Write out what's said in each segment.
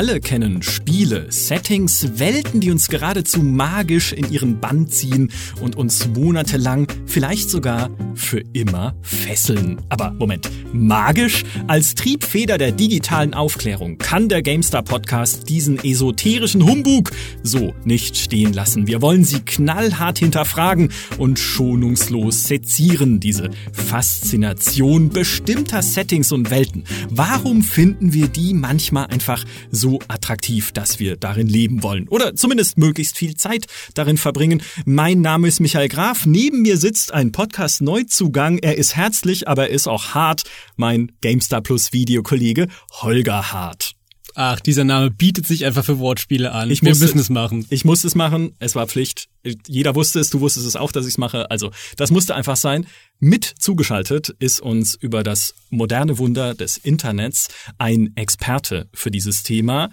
alle kennen Spiele, Settings, Welten, die uns geradezu magisch in ihren Bann ziehen und uns monatelang, vielleicht sogar für immer fesseln. Aber Moment, magisch? Als Triebfeder der digitalen Aufklärung kann der GameStar Podcast diesen esoterischen Humbug so nicht stehen lassen. Wir wollen sie knallhart hinterfragen und schonungslos sezieren, diese Faszination bestimmter Settings und Welten. Warum finden wir die manchmal einfach so attraktiv, dass wir darin leben wollen? Oder zumindest möglichst viel Zeit darin verbringen. Mein Name ist Michael Graf. Neben mir sitzt ein Podcast-Neuzugang. Er ist herzlich, aber er ist auch hart. Mein GameStar Plus Videokollege Holger Hart. Ach, dieser Name bietet sich einfach für Wortspiele an. Ich Wir musste, müssen es machen. Ich musste es machen. Es war Pflicht. Jeder wusste es. Du wusstest es auch, dass ich es mache. Also, das musste einfach sein. Mit zugeschaltet ist uns über das moderne Wunder des Internets ein Experte für dieses Thema.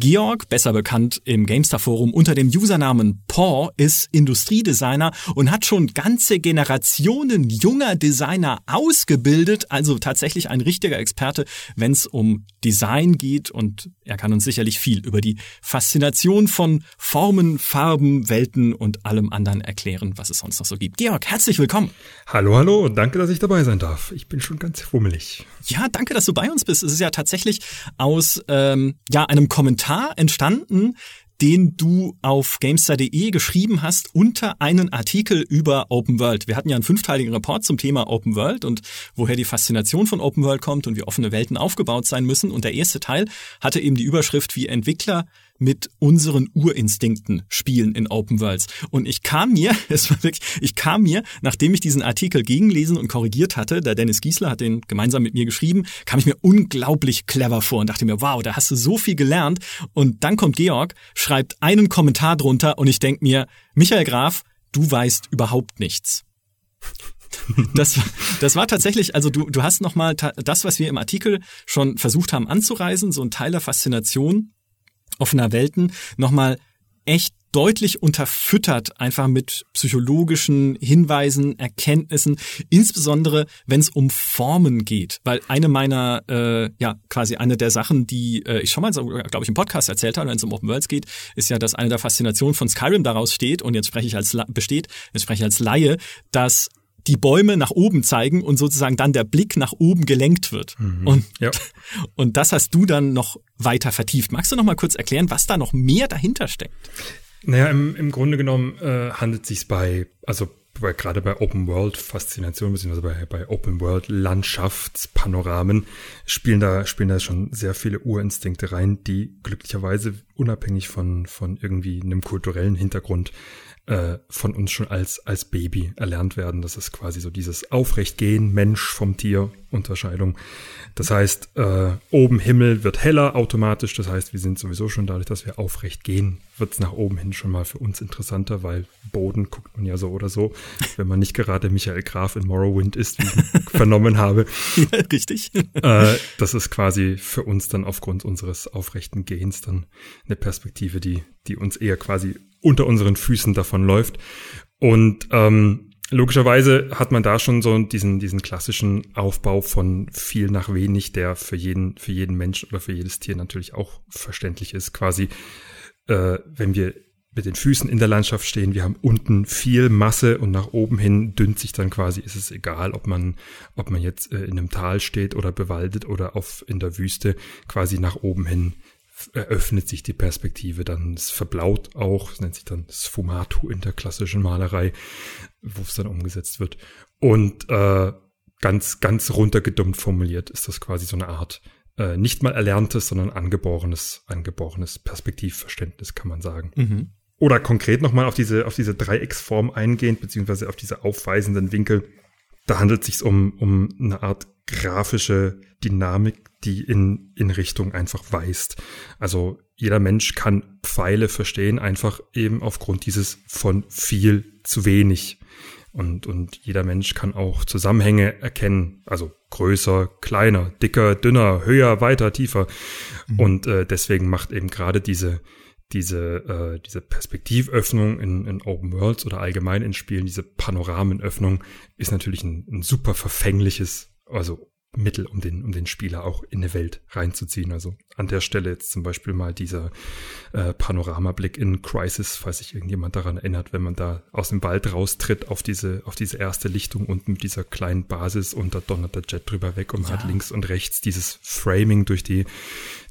Georg, besser bekannt im Gamestar Forum unter dem Usernamen Paw, ist Industriedesigner und hat schon ganze Generationen junger Designer ausgebildet, also tatsächlich ein richtiger Experte, wenn es um Design geht und er kann uns sicherlich viel über die Faszination von Formen, Farben, Welten und allem anderen erklären, was es sonst noch so gibt. Georg, herzlich willkommen. Hallo, hallo und danke, dass ich dabei sein darf. Ich bin schon ganz fummelig. Ja, danke, dass du bei uns bist. Es ist ja tatsächlich aus ähm, ja einem Kommentar entstanden, den du auf Gamestar.de geschrieben hast unter einen Artikel über Open World. Wir hatten ja einen fünfteiligen Report zum Thema Open World und woher die Faszination von Open World kommt und wie offene Welten aufgebaut sein müssen. Und der erste Teil hatte eben die Überschrift, wie Entwickler mit unseren Urinstinkten spielen in Open Worlds. Und ich kam mir, es war wirklich, ich kam mir, nachdem ich diesen Artikel gegenlesen und korrigiert hatte, der Dennis Giesler hat den gemeinsam mit mir geschrieben, kam ich mir unglaublich clever vor und dachte mir, wow, da hast du so viel gelernt. Und dann kommt Georg, schreibt einen Kommentar drunter und ich denk mir, Michael Graf, du weißt überhaupt nichts. Das, das war tatsächlich, also du, du hast nochmal das, was wir im Artikel schon versucht haben anzureisen, so ein Teil der Faszination offener Welten, nochmal echt deutlich unterfüttert, einfach mit psychologischen Hinweisen, Erkenntnissen, insbesondere wenn es um Formen geht. Weil eine meiner, äh, ja, quasi eine der Sachen, die äh, ich schon mal, glaube ich, im Podcast erzählt habe, wenn es um Open Worlds geht, ist ja, dass eine der Faszinationen von Skyrim daraus steht, und jetzt spreche ich als besteht, jetzt spreche ich als Laie, dass die Bäume nach oben zeigen und sozusagen dann der Blick nach oben gelenkt wird. Mhm, und, ja. und das hast du dann noch weiter vertieft. Magst du noch mal kurz erklären, was da noch mehr dahinter steckt? Naja, im, im Grunde genommen äh, handelt es sich bei, also bei, gerade bei Open World Faszination, beziehungsweise bei, bei Open World Landschaftspanoramen spielen da, spielen da schon sehr viele Urinstinkte rein, die glücklicherweise unabhängig von, von irgendwie einem kulturellen Hintergrund äh, von uns schon als, als Baby erlernt werden. Das ist quasi so dieses Aufrechtgehen, Mensch vom Tier, Unterscheidung. Das heißt, äh, oben Himmel wird heller automatisch. Das heißt, wir sind sowieso schon dadurch, dass wir aufrecht gehen, wird es nach oben hin schon mal für uns interessanter, weil Boden guckt man ja so oder so, wenn man nicht gerade Michael Graf in Morrowind ist, wie ich vernommen habe. Ja, richtig. Äh, das ist quasi für uns dann aufgrund unseres aufrechten Gehens dann eine Perspektive, die, die uns eher quasi unter unseren Füßen davon läuft. Und ähm, logischerweise hat man da schon so diesen, diesen klassischen Aufbau von viel nach wenig, der für jeden, für jeden Mensch oder für jedes Tier natürlich auch verständlich ist. Quasi, äh, wenn wir mit den Füßen in der Landschaft stehen, wir haben unten viel Masse und nach oben hin dünnt sich dann quasi, ist es egal, ob man, ob man jetzt äh, in einem Tal steht oder bewaldet oder auf in der Wüste, quasi nach oben hin eröffnet sich die Perspektive dann. Es verblaut auch, es nennt sich dann Sfumato in der klassischen Malerei, wo es dann umgesetzt wird. Und äh, ganz, ganz runtergedummt formuliert ist das quasi so eine Art äh, nicht mal erlerntes, sondern angeborenes, angeborenes Perspektivverständnis, kann man sagen. Mhm. Oder konkret nochmal auf diese, auf diese Dreiecksform eingehend, beziehungsweise auf diese aufweisenden Winkel. Da handelt es sich um, um eine Art grafische Dynamik, die in, in Richtung einfach weist. Also jeder Mensch kann Pfeile verstehen, einfach eben aufgrund dieses von viel zu wenig. Und, und jeder Mensch kann auch Zusammenhänge erkennen, also größer, kleiner, dicker, dünner, höher, weiter, tiefer. Mhm. Und äh, deswegen macht eben gerade diese, diese, äh, diese Perspektivöffnung in, in Open Worlds oder allgemein in Spielen, diese Panoramenöffnung, ist natürlich ein, ein super verfängliches, also Mittel, um den, um den Spieler auch in eine Welt reinzuziehen. Also an der Stelle jetzt zum Beispiel mal dieser äh, Panoramablick in Crisis, falls sich irgendjemand daran erinnert, wenn man da aus dem Wald raustritt auf diese, auf diese erste Lichtung unten mit dieser kleinen Basis und da donnert der Jet drüber weg und man hat links und rechts dieses Framing durch die,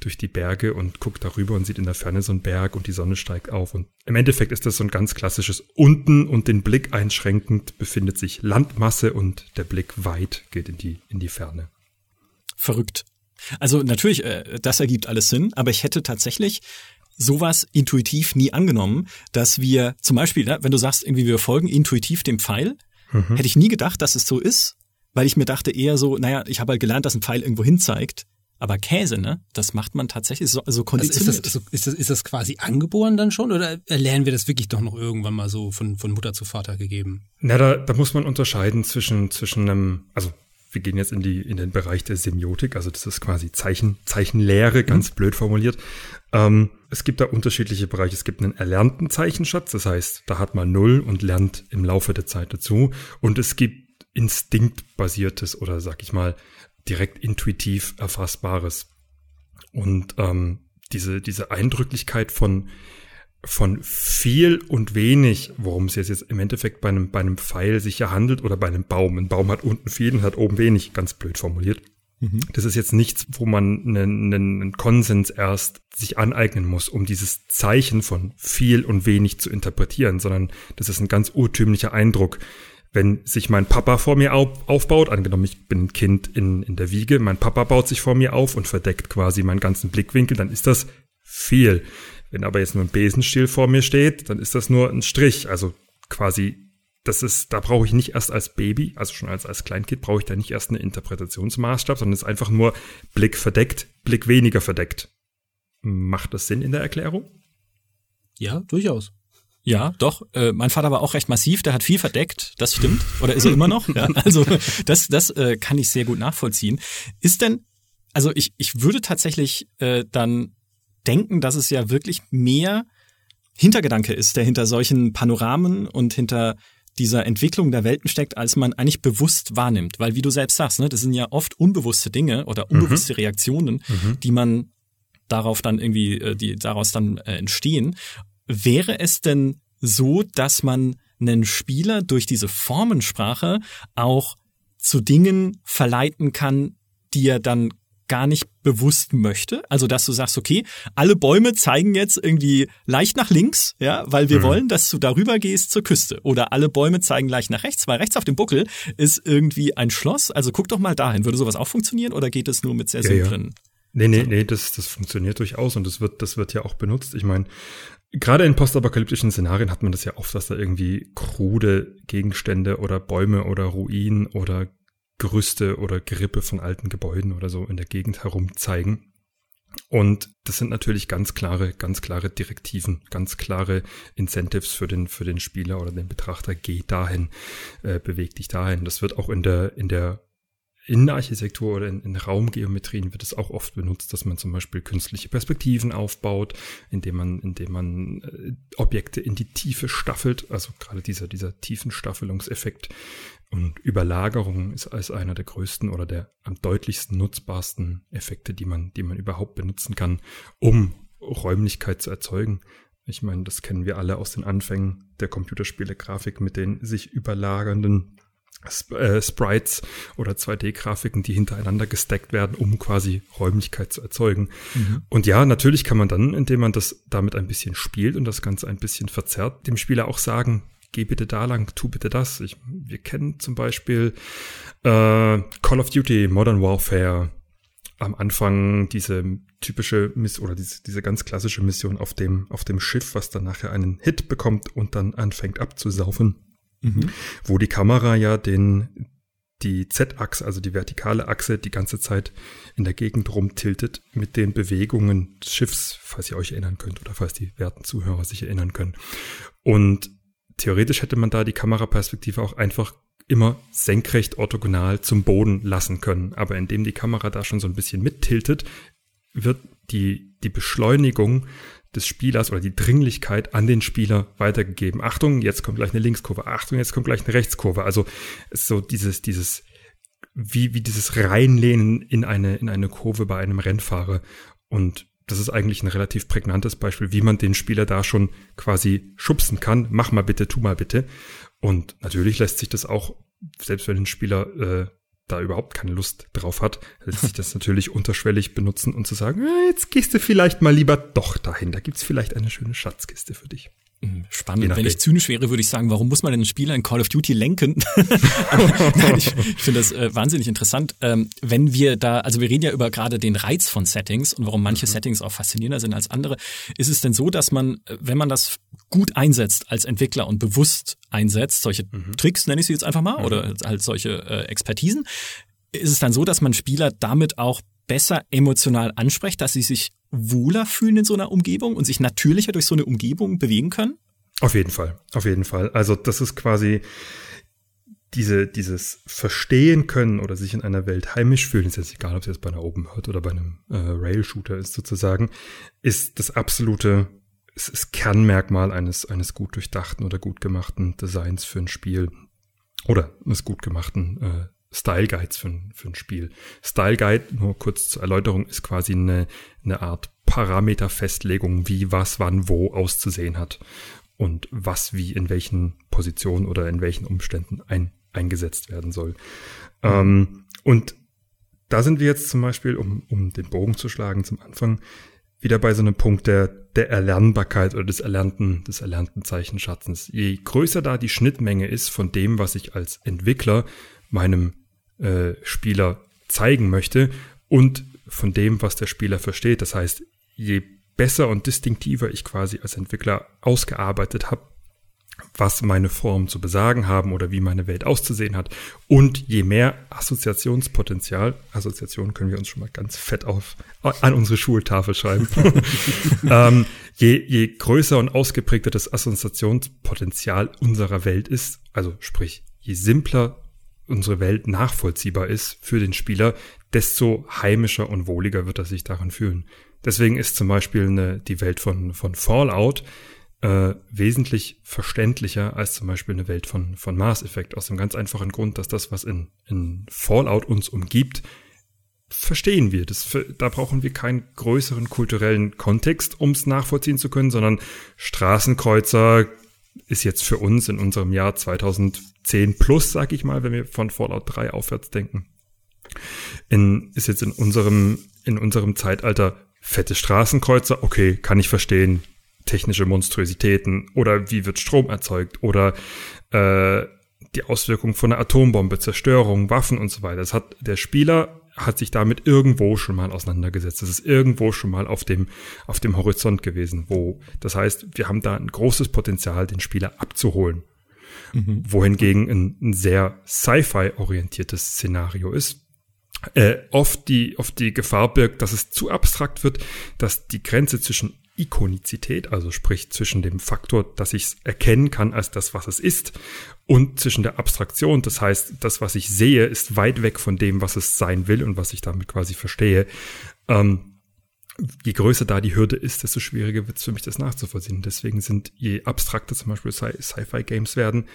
durch die Berge und guckt darüber und sieht in der Ferne so einen Berg und die Sonne steigt auf. Und im Endeffekt ist das so ein ganz klassisches unten und den Blick einschränkend befindet sich Landmasse und der Blick weit geht in die, in die Ferne verrückt. Also natürlich, äh, das ergibt alles Sinn, aber ich hätte tatsächlich sowas intuitiv nie angenommen, dass wir zum Beispiel, ne, wenn du sagst, irgendwie wir folgen intuitiv dem Pfeil, mhm. hätte ich nie gedacht, dass es so ist, weil ich mir dachte eher so, naja, ich habe halt gelernt, dass ein Pfeil irgendwo hin zeigt. Aber Käse, ne? Das macht man tatsächlich so, so konditioniert. Also ist, das, ist, das, ist das quasi angeboren dann schon oder lernen wir das wirklich doch noch irgendwann mal so von, von Mutter zu Vater gegeben? Na, da, da muss man unterscheiden zwischen, zwischen einem, also wir gehen jetzt in die in den Bereich der Semiotik, also das ist quasi Zeichen Zeichenlehre, ganz mhm. blöd formuliert. Ähm, es gibt da unterschiedliche Bereiche. Es gibt einen erlernten Zeichenschatz, das heißt, da hat man null und lernt im Laufe der Zeit dazu. Und es gibt instinktbasiertes oder sag ich mal direkt intuitiv erfassbares. Und ähm, diese diese Eindrücklichkeit von von viel und wenig, worum es jetzt, jetzt im Endeffekt bei einem, bei einem Pfeil sich ja handelt oder bei einem Baum. Ein Baum hat unten viel und hat oben wenig, ganz blöd formuliert. Mhm. Das ist jetzt nichts, wo man einen, einen Konsens erst sich aneignen muss, um dieses Zeichen von viel und wenig zu interpretieren, sondern das ist ein ganz urtümlicher Eindruck. Wenn sich mein Papa vor mir auf, aufbaut, angenommen ich bin ein Kind in, in der Wiege, mein Papa baut sich vor mir auf und verdeckt quasi meinen ganzen Blickwinkel, dann ist das viel. Wenn aber jetzt nur ein Besenstiel vor mir steht, dann ist das nur ein Strich. Also quasi, das ist, da brauche ich nicht erst als Baby, also schon als, als Kleinkind, brauche ich da nicht erst einen Interpretationsmaßstab, sondern es ist einfach nur Blick verdeckt, Blick weniger verdeckt. Macht das Sinn in der Erklärung? Ja, durchaus. Ja, doch. Äh, mein Vater war auch recht massiv, der hat viel verdeckt, das stimmt. Oder ist er immer noch? Ja, also das, das äh, kann ich sehr gut nachvollziehen. Ist denn, also ich, ich würde tatsächlich äh, dann denken, dass es ja wirklich mehr Hintergedanke ist, der hinter solchen Panoramen und hinter dieser Entwicklung der Welten steckt, als man eigentlich bewusst wahrnimmt. Weil wie du selbst sagst, ne, das sind ja oft unbewusste Dinge oder mhm. unbewusste mhm. Reaktionen, mhm. die man darauf dann irgendwie, äh, die daraus dann äh, entstehen. Wäre es denn so, dass man einen Spieler durch diese Formensprache auch zu Dingen verleiten kann, die er dann gar nicht bewusst möchte. Also, dass du sagst, okay, alle Bäume zeigen jetzt irgendwie leicht nach links, ja, weil wir mhm. wollen, dass du darüber gehst zur Küste. Oder alle Bäume zeigen leicht nach rechts, weil rechts auf dem Buckel ist irgendwie ein Schloss. Also guck doch mal dahin. Würde sowas auch funktionieren oder geht es nur mit sehr ja, simplen? Ja. Nee, nee, nee, das, das funktioniert durchaus und das wird, das wird ja auch benutzt. Ich meine, gerade in postapokalyptischen Szenarien hat man das ja oft, dass da irgendwie krude Gegenstände oder Bäume oder Ruinen oder Gerüste oder Gerippe von alten Gebäuden oder so in der Gegend herum zeigen. Und das sind natürlich ganz klare, ganz klare Direktiven, ganz klare Incentives für den, für den Spieler oder den Betrachter. Geh dahin, äh, beweg dich dahin. Das wird auch in der, in der Innenarchitektur oder in, in Raumgeometrien wird es auch oft benutzt, dass man zum Beispiel künstliche Perspektiven aufbaut, indem man, indem man äh, Objekte in die Tiefe staffelt, also gerade dieser, dieser Tiefenstaffelungseffekt und Überlagerung ist als einer der größten oder der am deutlichsten nutzbarsten Effekte, die man, die man überhaupt benutzen kann, um Räumlichkeit zu erzeugen. Ich meine, das kennen wir alle aus den Anfängen der Computerspiele-Grafik mit den sich überlagernden äh, Sprites oder 2D-Grafiken, die hintereinander gestackt werden, um quasi Räumlichkeit zu erzeugen. Mhm. Und ja, natürlich kann man dann, indem man das damit ein bisschen spielt und das Ganze ein bisschen verzerrt, dem Spieler auch sagen, geh bitte da lang, tu bitte das. Ich, wir kennen zum Beispiel äh, Call of Duty Modern Warfare am Anfang diese typische Miss oder diese, diese ganz klassische Mission auf dem auf dem Schiff, was dann nachher einen Hit bekommt und dann anfängt abzusaufen, mhm. wo die Kamera ja den die Z-Achse, also die vertikale Achse, die ganze Zeit in der Gegend rumtiltet mit den Bewegungen des Schiffs, falls ihr euch erinnern könnt oder falls die werten Zuhörer sich erinnern können. Und theoretisch hätte man da die Kameraperspektive auch einfach immer senkrecht orthogonal zum Boden lassen können. Aber indem die Kamera da schon so ein bisschen mittiltet, wird die, die Beschleunigung des Spielers oder die Dringlichkeit an den Spieler weitergegeben. Achtung, jetzt kommt gleich eine Linkskurve. Achtung, jetzt kommt gleich eine Rechtskurve. Also so dieses, dieses wie, wie dieses Reinlehnen in eine, in eine Kurve bei einem Rennfahrer. Und das ist eigentlich ein relativ prägnantes Beispiel, wie man den Spieler da schon quasi schubsen kann. Mach mal bitte, tu mal bitte. Und natürlich lässt sich das auch, selbst wenn ein Spieler äh, da überhaupt keine Lust drauf hat, lässt sich das natürlich unterschwellig benutzen und zu sagen, äh, jetzt gehst du vielleicht mal lieber doch dahin. Da gibt's vielleicht eine schöne Schatzkiste für dich. Spannend. Wenn ich zynisch wäre, würde ich sagen, warum muss man denn einen Spieler in Call of Duty lenken? Nein, ich, ich finde das äh, wahnsinnig interessant. Ähm, wenn wir da, also wir reden ja über gerade den Reiz von Settings und warum manche mhm. Settings auch faszinierender sind als andere. Ist es denn so, dass man, äh, wenn man das gut einsetzt als Entwickler und bewusst einsetzt, solche mhm. Tricks nenne ich sie jetzt einfach mal, mhm. oder halt solche äh, Expertisen, ist es dann so, dass man Spieler damit auch besser emotional ansprecht, dass sie sich wohler fühlen in so einer Umgebung und sich natürlicher durch so eine Umgebung bewegen können? Auf jeden Fall, auf jeden Fall. Also das ist quasi diese, dieses Verstehen können oder sich in einer Welt heimisch fühlen, ist jetzt egal, ob es jetzt bei einer Open World oder bei einem äh, Rail-Shooter ist sozusagen, ist das absolute, es ist Kernmerkmal eines, eines gut durchdachten oder gut gemachten Designs für ein Spiel oder eines gut gemachten äh, Style Guides für, ein, für ein Spiel. Style Guide, nur kurz zur Erläuterung, ist quasi eine, eine Art Parameterfestlegung, wie was wann wo auszusehen hat und was wie in welchen Positionen oder in welchen Umständen ein, eingesetzt werden soll. Mhm. Ähm, und da sind wir jetzt zum Beispiel, um, um den Bogen zu schlagen zum Anfang, wieder bei so einem Punkt der, der Erlernbarkeit oder des erlernten, des erlernten Zeichenschatzens. Je größer da die Schnittmenge ist von dem, was ich als Entwickler meinem äh, Spieler zeigen möchte und von dem, was der Spieler versteht. Das heißt, je besser und distinktiver ich quasi als Entwickler ausgearbeitet habe, was meine Formen zu besagen haben oder wie meine Welt auszusehen hat. Und je mehr Assoziationspotenzial, Assoziationen können wir uns schon mal ganz fett auf, an unsere Schultafel schreiben, ähm, je, je größer und ausgeprägter das Assoziationspotenzial unserer Welt ist, also sprich, je simpler unsere Welt nachvollziehbar ist für den Spieler, desto heimischer und wohliger wird er sich darin fühlen. Deswegen ist zum Beispiel eine, die Welt von, von Fallout äh, wesentlich verständlicher als zum Beispiel eine Welt von, von Mass Effect. Aus dem ganz einfachen Grund, dass das, was in, in Fallout uns umgibt, verstehen wir. Das, da brauchen wir keinen größeren kulturellen Kontext, um es nachvollziehen zu können, sondern Straßenkreuzer ist jetzt für uns in unserem Jahr 2010 plus, sag ich mal, wenn wir von Fallout 3 aufwärts denken. In, ist jetzt in unserem, in unserem Zeitalter fette Straßenkreuzer, okay, kann ich verstehen, technische Monstrositäten oder wie wird Strom erzeugt oder äh, die Auswirkungen von einer Atombombe, Zerstörung, Waffen und so weiter. Das hat der Spieler hat sich damit irgendwo schon mal auseinandergesetzt. Das ist irgendwo schon mal auf dem, auf dem Horizont gewesen, wo, das heißt, wir haben da ein großes Potenzial, den Spieler abzuholen. Mhm. Wohingegen ein, ein sehr Sci-Fi orientiertes Szenario ist, äh, oft die, oft die Gefahr birgt, dass es zu abstrakt wird, dass die Grenze zwischen Ikonizität, also sprich zwischen dem Faktor, dass ich es erkennen kann als das, was es ist, und zwischen der Abstraktion, das heißt, das, was ich sehe, ist weit weg von dem, was es sein will und was ich damit quasi verstehe. Ähm, je größer da die Hürde ist, desto schwieriger wird es für mich, das nachzuvollziehen. Deswegen sind, je abstrakter zum Beispiel Sci-Fi-Games werden,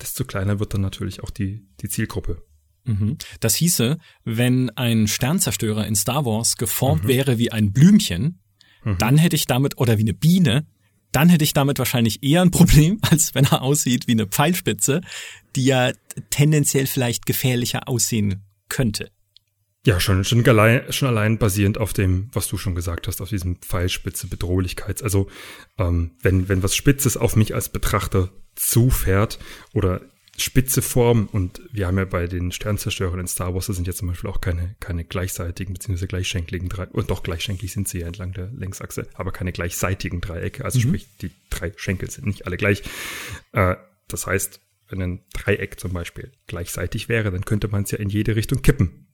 desto kleiner wird dann natürlich auch die, die Zielgruppe. Mhm. Das hieße, wenn ein Sternzerstörer in Star Wars geformt mhm. wäre wie ein Blümchen, mhm. dann hätte ich damit, oder wie eine Biene, dann hätte ich damit wahrscheinlich eher ein Problem, als wenn er aussieht wie eine Pfeilspitze, die ja tendenziell vielleicht gefährlicher aussehen könnte. Ja, schon, schon allein, schon allein basierend auf dem, was du schon gesagt hast, auf diesem Pfeilspitze Bedrohlichkeits. Also, ähm, wenn, wenn was Spitzes auf mich als Betrachter zufährt oder spitze Form und wir haben ja bei den Sternzerstörern in Star Wars, das sind ja zum Beispiel auch keine, keine gleichseitigen bzw. gleichschenkligen Dreiecke, und doch gleichschenklig sind sie ja entlang der Längsachse, aber keine gleichseitigen Dreiecke, also mhm. sprich, die drei Schenkel sind nicht alle gleich. Äh, das heißt, wenn ein Dreieck zum Beispiel gleichseitig wäre, dann könnte man es ja in jede Richtung kippen.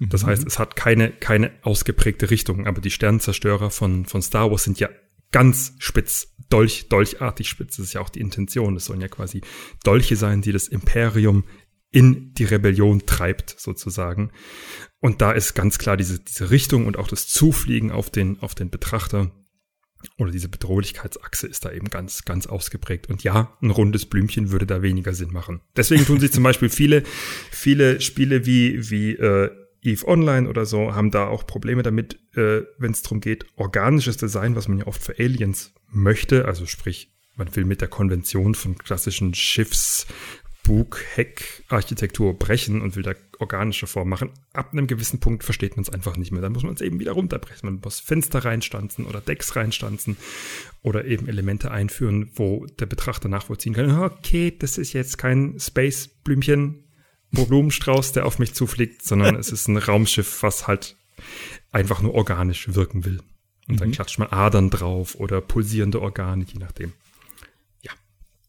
Das mhm. heißt, es hat keine, keine ausgeprägte Richtung, aber die Sternzerstörer von, von Star Wars sind ja ganz spitz, dolch, dolchartig spitz. Das ist ja auch die Intention. Es sollen ja quasi Dolche sein, die das Imperium in die Rebellion treibt, sozusagen. Und da ist ganz klar diese, diese Richtung und auch das Zufliegen auf den, auf den Betrachter oder diese Bedrohlichkeitsachse ist da eben ganz, ganz ausgeprägt. Und ja, ein rundes Blümchen würde da weniger Sinn machen. Deswegen tun sich zum Beispiel viele, viele Spiele wie, wie äh, Eve Online oder so haben da auch Probleme damit, äh, wenn es darum geht, organisches Design, was man ja oft für Aliens möchte, also sprich, man will mit der Konvention von klassischen Schiffs, Bug, Heck, Architektur brechen und will da organische Form machen. Ab einem gewissen Punkt versteht man es einfach nicht mehr. Dann muss man es eben wieder runterbrechen. Man muss Fenster reinstanzen oder Decks reinstanzen oder eben Elemente einführen, wo der Betrachter nachvollziehen kann. Okay, das ist jetzt kein Space-Blümchen, Blumenstrauß, der auf mich zufliegt, sondern es ist ein Raumschiff, was halt einfach nur organisch wirken will. Und mhm. dann klatscht man Adern drauf oder pulsierende Organe, je nachdem.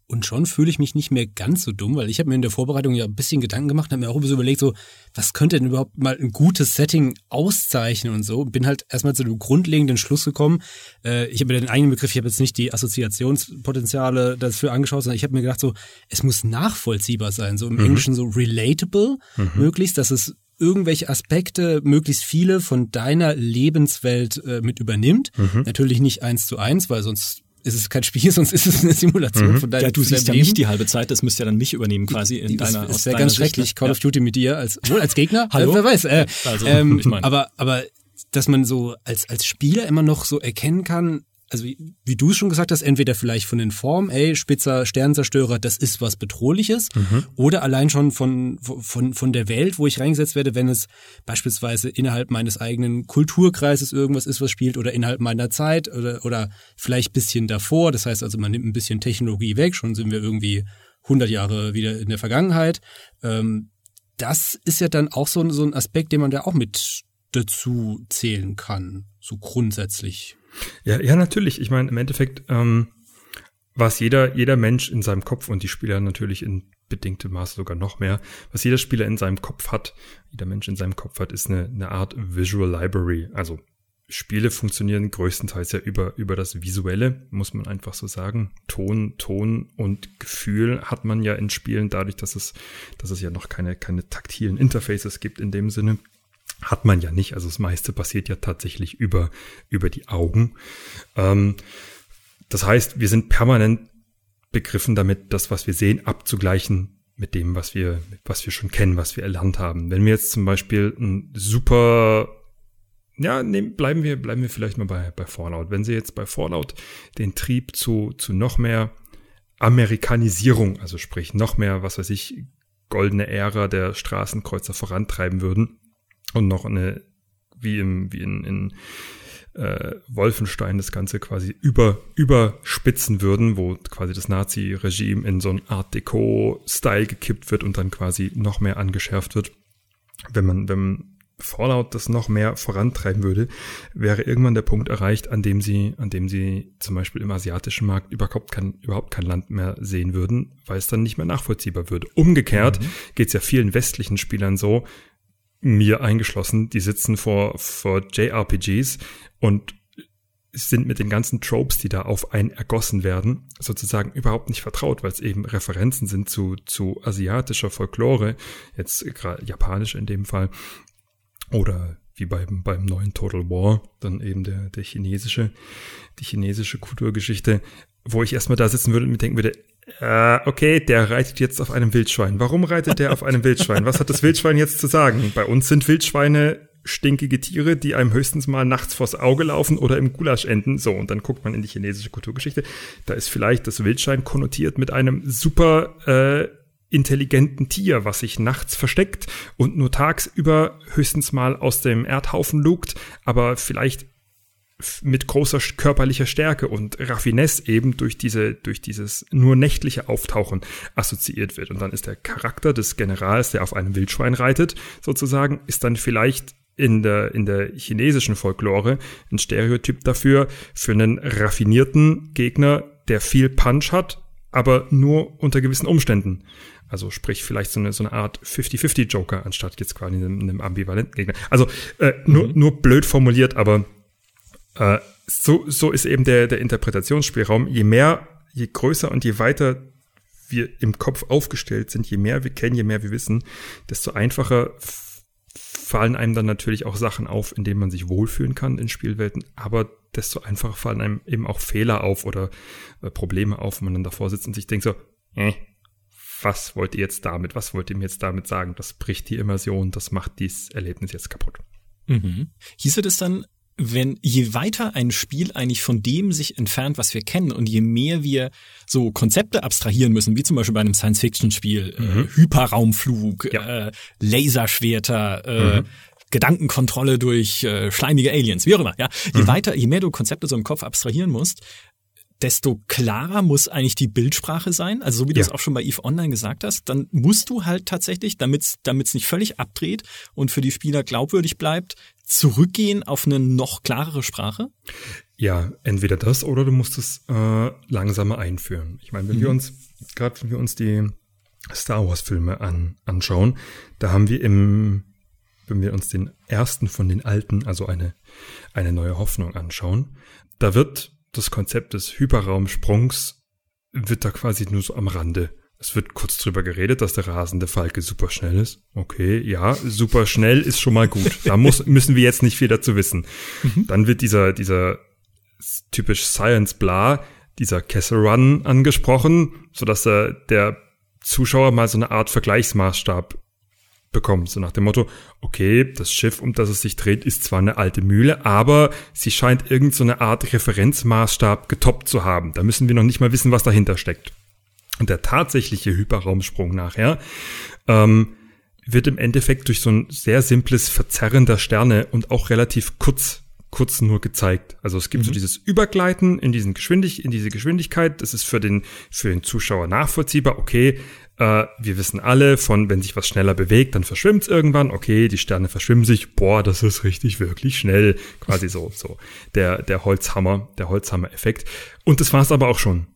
Und schon fühle ich mich nicht mehr ganz so dumm, weil ich habe mir in der Vorbereitung ja ein bisschen Gedanken gemacht, habe mir auch bisschen überlegt, so, was könnte denn überhaupt mal ein gutes Setting auszeichnen und so. Bin halt erstmal zu dem grundlegenden Schluss gekommen. Äh, ich habe mir den eigenen Begriff, ich habe jetzt nicht die Assoziationspotenziale dafür angeschaut, sondern ich habe mir gedacht, so, es muss nachvollziehbar sein, so im mhm. Englischen so relatable, mhm. möglichst, dass es irgendwelche Aspekte, möglichst viele von deiner Lebenswelt äh, mit übernimmt. Mhm. Natürlich nicht eins zu eins, weil sonst ist es kein Spiel, sonst ist es eine Simulation mhm. von deinem Ja, du siehst ja nicht die halbe Zeit, das müsste ja dann mich übernehmen quasi in das, deiner Das wäre ganz schrecklich, Call ja. of Duty mit dir, als, wohl als Gegner, Hallo? Äh, wer weiß. Äh, also, ähm, ich mein. aber, aber dass man so als, als Spieler immer noch so erkennen kann, also wie, wie du es schon gesagt hast, entweder vielleicht von den Formen, ey, spitzer Sternzerstörer, das ist was Bedrohliches, mhm. oder allein schon von, von, von der Welt, wo ich reingesetzt werde, wenn es beispielsweise innerhalb meines eigenen Kulturkreises irgendwas ist, was spielt, oder innerhalb meiner Zeit, oder, oder vielleicht bisschen davor. Das heißt also, man nimmt ein bisschen Technologie weg, schon sind wir irgendwie 100 Jahre wieder in der Vergangenheit. Ähm, das ist ja dann auch so, so ein Aspekt, den man da auch mit dazu zählen kann, so grundsätzlich. Ja, ja, natürlich. Ich meine, im Endeffekt, ähm, was jeder, jeder Mensch in seinem Kopf und die Spieler natürlich in bedingtem Maße sogar noch mehr, was jeder Spieler in seinem Kopf hat, jeder Mensch in seinem Kopf hat, ist eine, eine Art Visual Library. Also Spiele funktionieren größtenteils ja über, über das Visuelle, muss man einfach so sagen. Ton, Ton und Gefühl hat man ja in Spielen dadurch, dass es, dass es ja noch keine, keine taktilen Interfaces gibt in dem Sinne hat man ja nicht. Also das meiste passiert ja tatsächlich über, über die Augen. Ähm, das heißt, wir sind permanent begriffen damit, das, was wir sehen, abzugleichen mit dem, was wir, was wir schon kennen, was wir erlernt haben. Wenn wir jetzt zum Beispiel ein super, ja, nehm, bleiben wir, bleiben wir vielleicht mal bei, bei Fallout. Wenn Sie jetzt bei Fallout den Trieb zu, zu noch mehr Amerikanisierung, also sprich noch mehr, was weiß ich, goldene Ära der Straßenkreuzer vorantreiben würden, und noch eine, wie im, wie in, in äh, Wolfenstein das Ganze quasi über, überspitzen würden, wo quasi das Nazi-Regime in so ein Art Deco-Style gekippt wird und dann quasi noch mehr angeschärft wird. Wenn man, wenn Fallout das noch mehr vorantreiben würde, wäre irgendwann der Punkt erreicht, an dem sie, an dem sie zum Beispiel im asiatischen Markt überhaupt kein, überhaupt kein Land mehr sehen würden, weil es dann nicht mehr nachvollziehbar würde. Umgekehrt mhm. geht es ja vielen westlichen Spielern so, mir eingeschlossen, die sitzen vor, vor JRPGs und sind mit den ganzen Tropes, die da auf einen ergossen werden, sozusagen überhaupt nicht vertraut, weil es eben Referenzen sind zu, zu asiatischer Folklore, jetzt gerade japanisch in dem Fall, oder wie beim, beim neuen Total War, dann eben der, der chinesische, die chinesische Kulturgeschichte, wo ich erstmal da sitzen würde und mir denken würde, äh, okay, der reitet jetzt auf einem Wildschwein. Warum reitet der auf einem Wildschwein? Was hat das Wildschwein jetzt zu sagen? Bei uns sind Wildschweine stinkige Tiere, die einem höchstens mal nachts vors Auge laufen oder im Gulasch enden. So, und dann guckt man in die chinesische Kulturgeschichte. Da ist vielleicht das Wildschwein konnotiert mit einem super äh, intelligenten Tier, was sich nachts versteckt und nur tagsüber höchstens mal aus dem Erdhaufen lugt, aber vielleicht mit großer körperlicher Stärke und Raffinesse eben durch diese, durch dieses nur nächtliche Auftauchen assoziiert wird. Und dann ist der Charakter des Generals, der auf einem Wildschwein reitet, sozusagen, ist dann vielleicht in der, in der chinesischen Folklore ein Stereotyp dafür, für einen raffinierten Gegner, der viel Punch hat, aber nur unter gewissen Umständen. Also sprich vielleicht so eine, so eine Art 50-50 Joker anstatt jetzt quasi einem, einem ambivalenten Gegner. Also äh, nur, mhm. nur blöd formuliert, aber äh, so, so ist eben der, der Interpretationsspielraum. Je mehr, je größer und je weiter wir im Kopf aufgestellt sind, je mehr wir kennen, je mehr wir wissen, desto einfacher fallen einem dann natürlich auch Sachen auf, in denen man sich wohlfühlen kann in Spielwelten, aber desto einfacher fallen einem eben auch Fehler auf oder äh, Probleme auf, wenn man dann davor sitzt und sich denkt so, äh, was wollt ihr jetzt damit? Was wollt ihr mir jetzt damit sagen? Das bricht die Immersion, das macht dieses Erlebnis jetzt kaputt. Mhm. Hieße das dann, wenn je weiter ein Spiel eigentlich von dem sich entfernt, was wir kennen, und je mehr wir so Konzepte abstrahieren müssen, wie zum Beispiel bei einem Science-Fiction-Spiel, äh, mhm. äh, Hyperraumflug, ja. äh, Laserschwerter, äh, mhm. Gedankenkontrolle durch äh, schleimige Aliens, wie auch immer, ja. Je mhm. weiter, je mehr du Konzepte so im Kopf abstrahieren musst, desto klarer muss eigentlich die Bildsprache sein. Also so wie du es auch schon bei EVE Online gesagt hast, dann musst du halt tatsächlich, damit es nicht völlig abdreht und für die Spieler glaubwürdig bleibt, zurückgehen auf eine noch klarere Sprache? Ja, entweder das oder du musst es äh, langsamer einführen. Ich meine, wenn mhm. wir uns, gerade wenn wir uns die Star Wars Filme an, anschauen, da haben wir im, wenn wir uns den ersten von den alten, also eine, eine neue Hoffnung anschauen, da wird das Konzept des Hyperraumsprungs wird da quasi nur so am Rande. Es wird kurz drüber geredet, dass der rasende Falke super schnell ist. Okay, ja, super schnell ist schon mal gut. Da muss, müssen wir jetzt nicht viel dazu wissen. Mhm. Dann wird dieser, dieser typisch Science Bla, dieser Kessel Run angesprochen, sodass der, der Zuschauer mal so eine Art Vergleichsmaßstab bekommt. So nach dem Motto, okay, das Schiff, um das es sich dreht, ist zwar eine alte Mühle, aber sie scheint irgend so eine Art Referenzmaßstab getoppt zu haben. Da müssen wir noch nicht mal wissen, was dahinter steckt. Und der tatsächliche Hyperraumsprung nachher ähm, wird im Endeffekt durch so ein sehr simples Verzerren der Sterne und auch relativ kurz kurz nur gezeigt. Also es gibt mhm. so dieses Übergleiten in diesen Geschwindig in diese Geschwindigkeit. Das ist für den für den Zuschauer nachvollziehbar. Okay, äh, wir wissen alle von, wenn sich was schneller bewegt, dann verschwimmt es irgendwann. Okay, die Sterne verschwimmen sich. Boah, das ist richtig, wirklich schnell. Quasi so, so der, der Holzhammer, der Holzhammer-Effekt. Und das war es aber auch schon.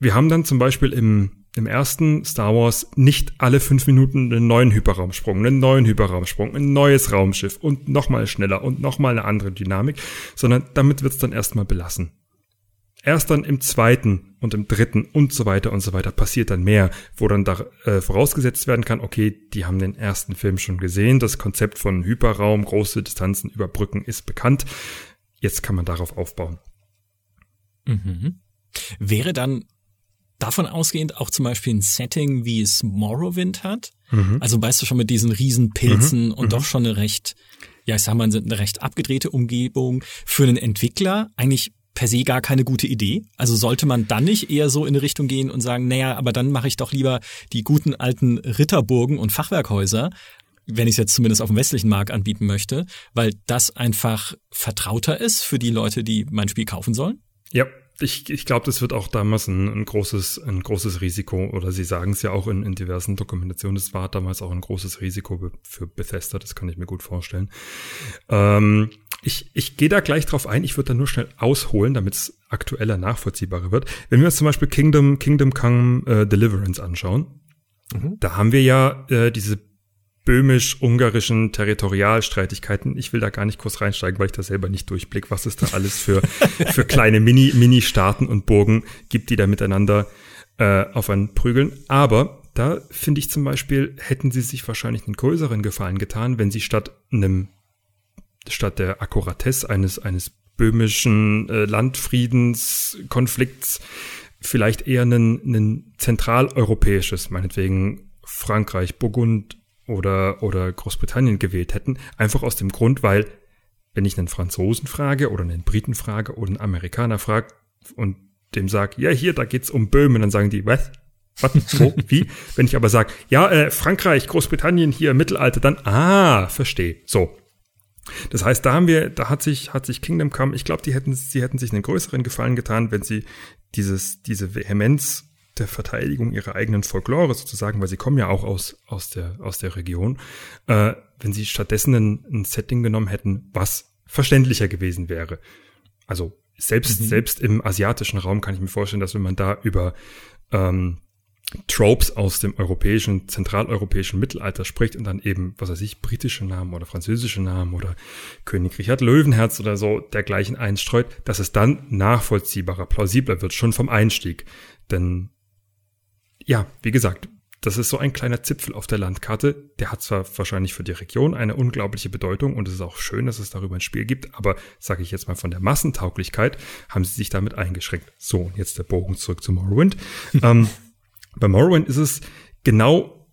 Wir haben dann zum Beispiel im, im ersten Star Wars nicht alle fünf Minuten einen neuen Hyperraumsprung, einen neuen Hyperraumsprung, ein neues Raumschiff und nochmal schneller und nochmal eine andere Dynamik, sondern damit wird es dann erstmal belassen. Erst dann im zweiten und im dritten und so weiter und so weiter passiert dann mehr, wo dann da äh, vorausgesetzt werden kann, okay, die haben den ersten Film schon gesehen, das Konzept von Hyperraum, große Distanzen überbrücken ist bekannt. Jetzt kann man darauf aufbauen. Mhm. Wäre dann davon ausgehend auch zum Beispiel ein Setting, wie es Morrowind hat? Mhm. Also weißt du schon mit diesen Riesenpilzen mhm. und mhm. doch schon eine recht, ja ich sag mal, eine recht abgedrehte Umgebung für einen Entwickler eigentlich per se gar keine gute Idee. Also sollte man dann nicht eher so in eine Richtung gehen und sagen, naja, aber dann mache ich doch lieber die guten alten Ritterburgen und Fachwerkhäuser, wenn ich es jetzt zumindest auf dem westlichen Markt anbieten möchte, weil das einfach vertrauter ist für die Leute, die mein Spiel kaufen sollen? Ja, ich, ich glaube, das wird auch damals ein, ein, großes, ein großes Risiko, oder Sie sagen es ja auch in, in diversen Dokumentationen, das war damals auch ein großes Risiko für Bethesda, das kann ich mir gut vorstellen. Ähm, ich, ich gehe da gleich drauf ein, ich würde da nur schnell ausholen, damit es aktueller, nachvollziehbarer wird. Wenn wir uns zum Beispiel Kingdom, Kingdom Come äh, Deliverance anschauen, mhm. da haben wir ja äh, diese böhmisch-ungarischen Territorialstreitigkeiten. Ich will da gar nicht kurz reinsteigen, weil ich da selber nicht durchblick, was es da alles für, für kleine Mini, Mini-Staaten und Burgen gibt, die da miteinander äh, auf einen prügeln. Aber da finde ich zum Beispiel, hätten sie sich wahrscheinlich einen größeren Gefallen getan, wenn sie statt einem, statt der Akkuratesse eines, eines böhmischen äh, Landfriedenskonflikts vielleicht eher ein zentraleuropäisches, meinetwegen Frankreich, Burgund, oder, oder Großbritannien gewählt hätten. Einfach aus dem Grund, weil wenn ich einen Franzosen frage oder einen Briten frage oder einen Amerikaner frage und dem sage, ja, hier, da geht's um Böhmen, dann sagen die, was? Was? Wo? Wie? Wenn ich aber sage, ja, äh, Frankreich, Großbritannien, hier, Mittelalter, dann, ah, verstehe. So. Das heißt, da haben wir, da hat sich, hat sich Kingdom Come, ich glaube, die hätten, sie hätten sich einen größeren Gefallen getan, wenn sie dieses, diese Vehemenz der Verteidigung ihrer eigenen Folklore sozusagen, weil sie kommen ja auch aus, aus, der, aus der Region, äh, wenn sie stattdessen ein, ein Setting genommen hätten, was verständlicher gewesen wäre. Also selbst, mhm. selbst im asiatischen Raum kann ich mir vorstellen, dass wenn man da über ähm, Tropes aus dem europäischen, zentraleuropäischen Mittelalter spricht und dann eben, was weiß ich, britische Namen oder französische Namen oder König Richard Löwenherz oder so dergleichen einstreut, dass es dann nachvollziehbarer, plausibler wird, schon vom Einstieg. Denn ja, wie gesagt, das ist so ein kleiner Zipfel auf der Landkarte. Der hat zwar wahrscheinlich für die Region eine unglaubliche Bedeutung und es ist auch schön, dass es darüber ein Spiel gibt, aber sage ich jetzt mal von der Massentauglichkeit, haben sie sich damit eingeschränkt. So, und jetzt der Bogen zurück zu Morrowind. ähm, bei Morrowind ist es genau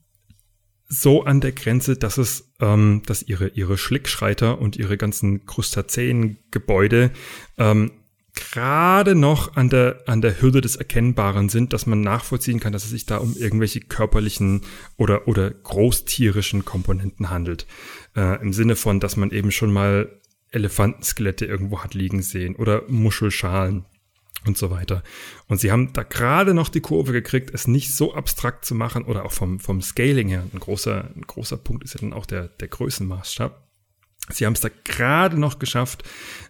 so an der Grenze, dass es, ähm, dass ihre ihre Schlickschreiter und ihre ganzen Krustazeen-Gebäude ähm, gerade noch an der, an der Hürde des Erkennbaren sind, dass man nachvollziehen kann, dass es sich da um irgendwelche körperlichen oder, oder großtierischen Komponenten handelt. Äh, Im Sinne von, dass man eben schon mal Elefantenskelette irgendwo hat liegen sehen oder Muschelschalen und so weiter. Und sie haben da gerade noch die Kurve gekriegt, es nicht so abstrakt zu machen oder auch vom, vom Scaling her. Ein großer, ein großer Punkt ist ja dann auch der, der Größenmaßstab. Sie haben es da gerade noch geschafft,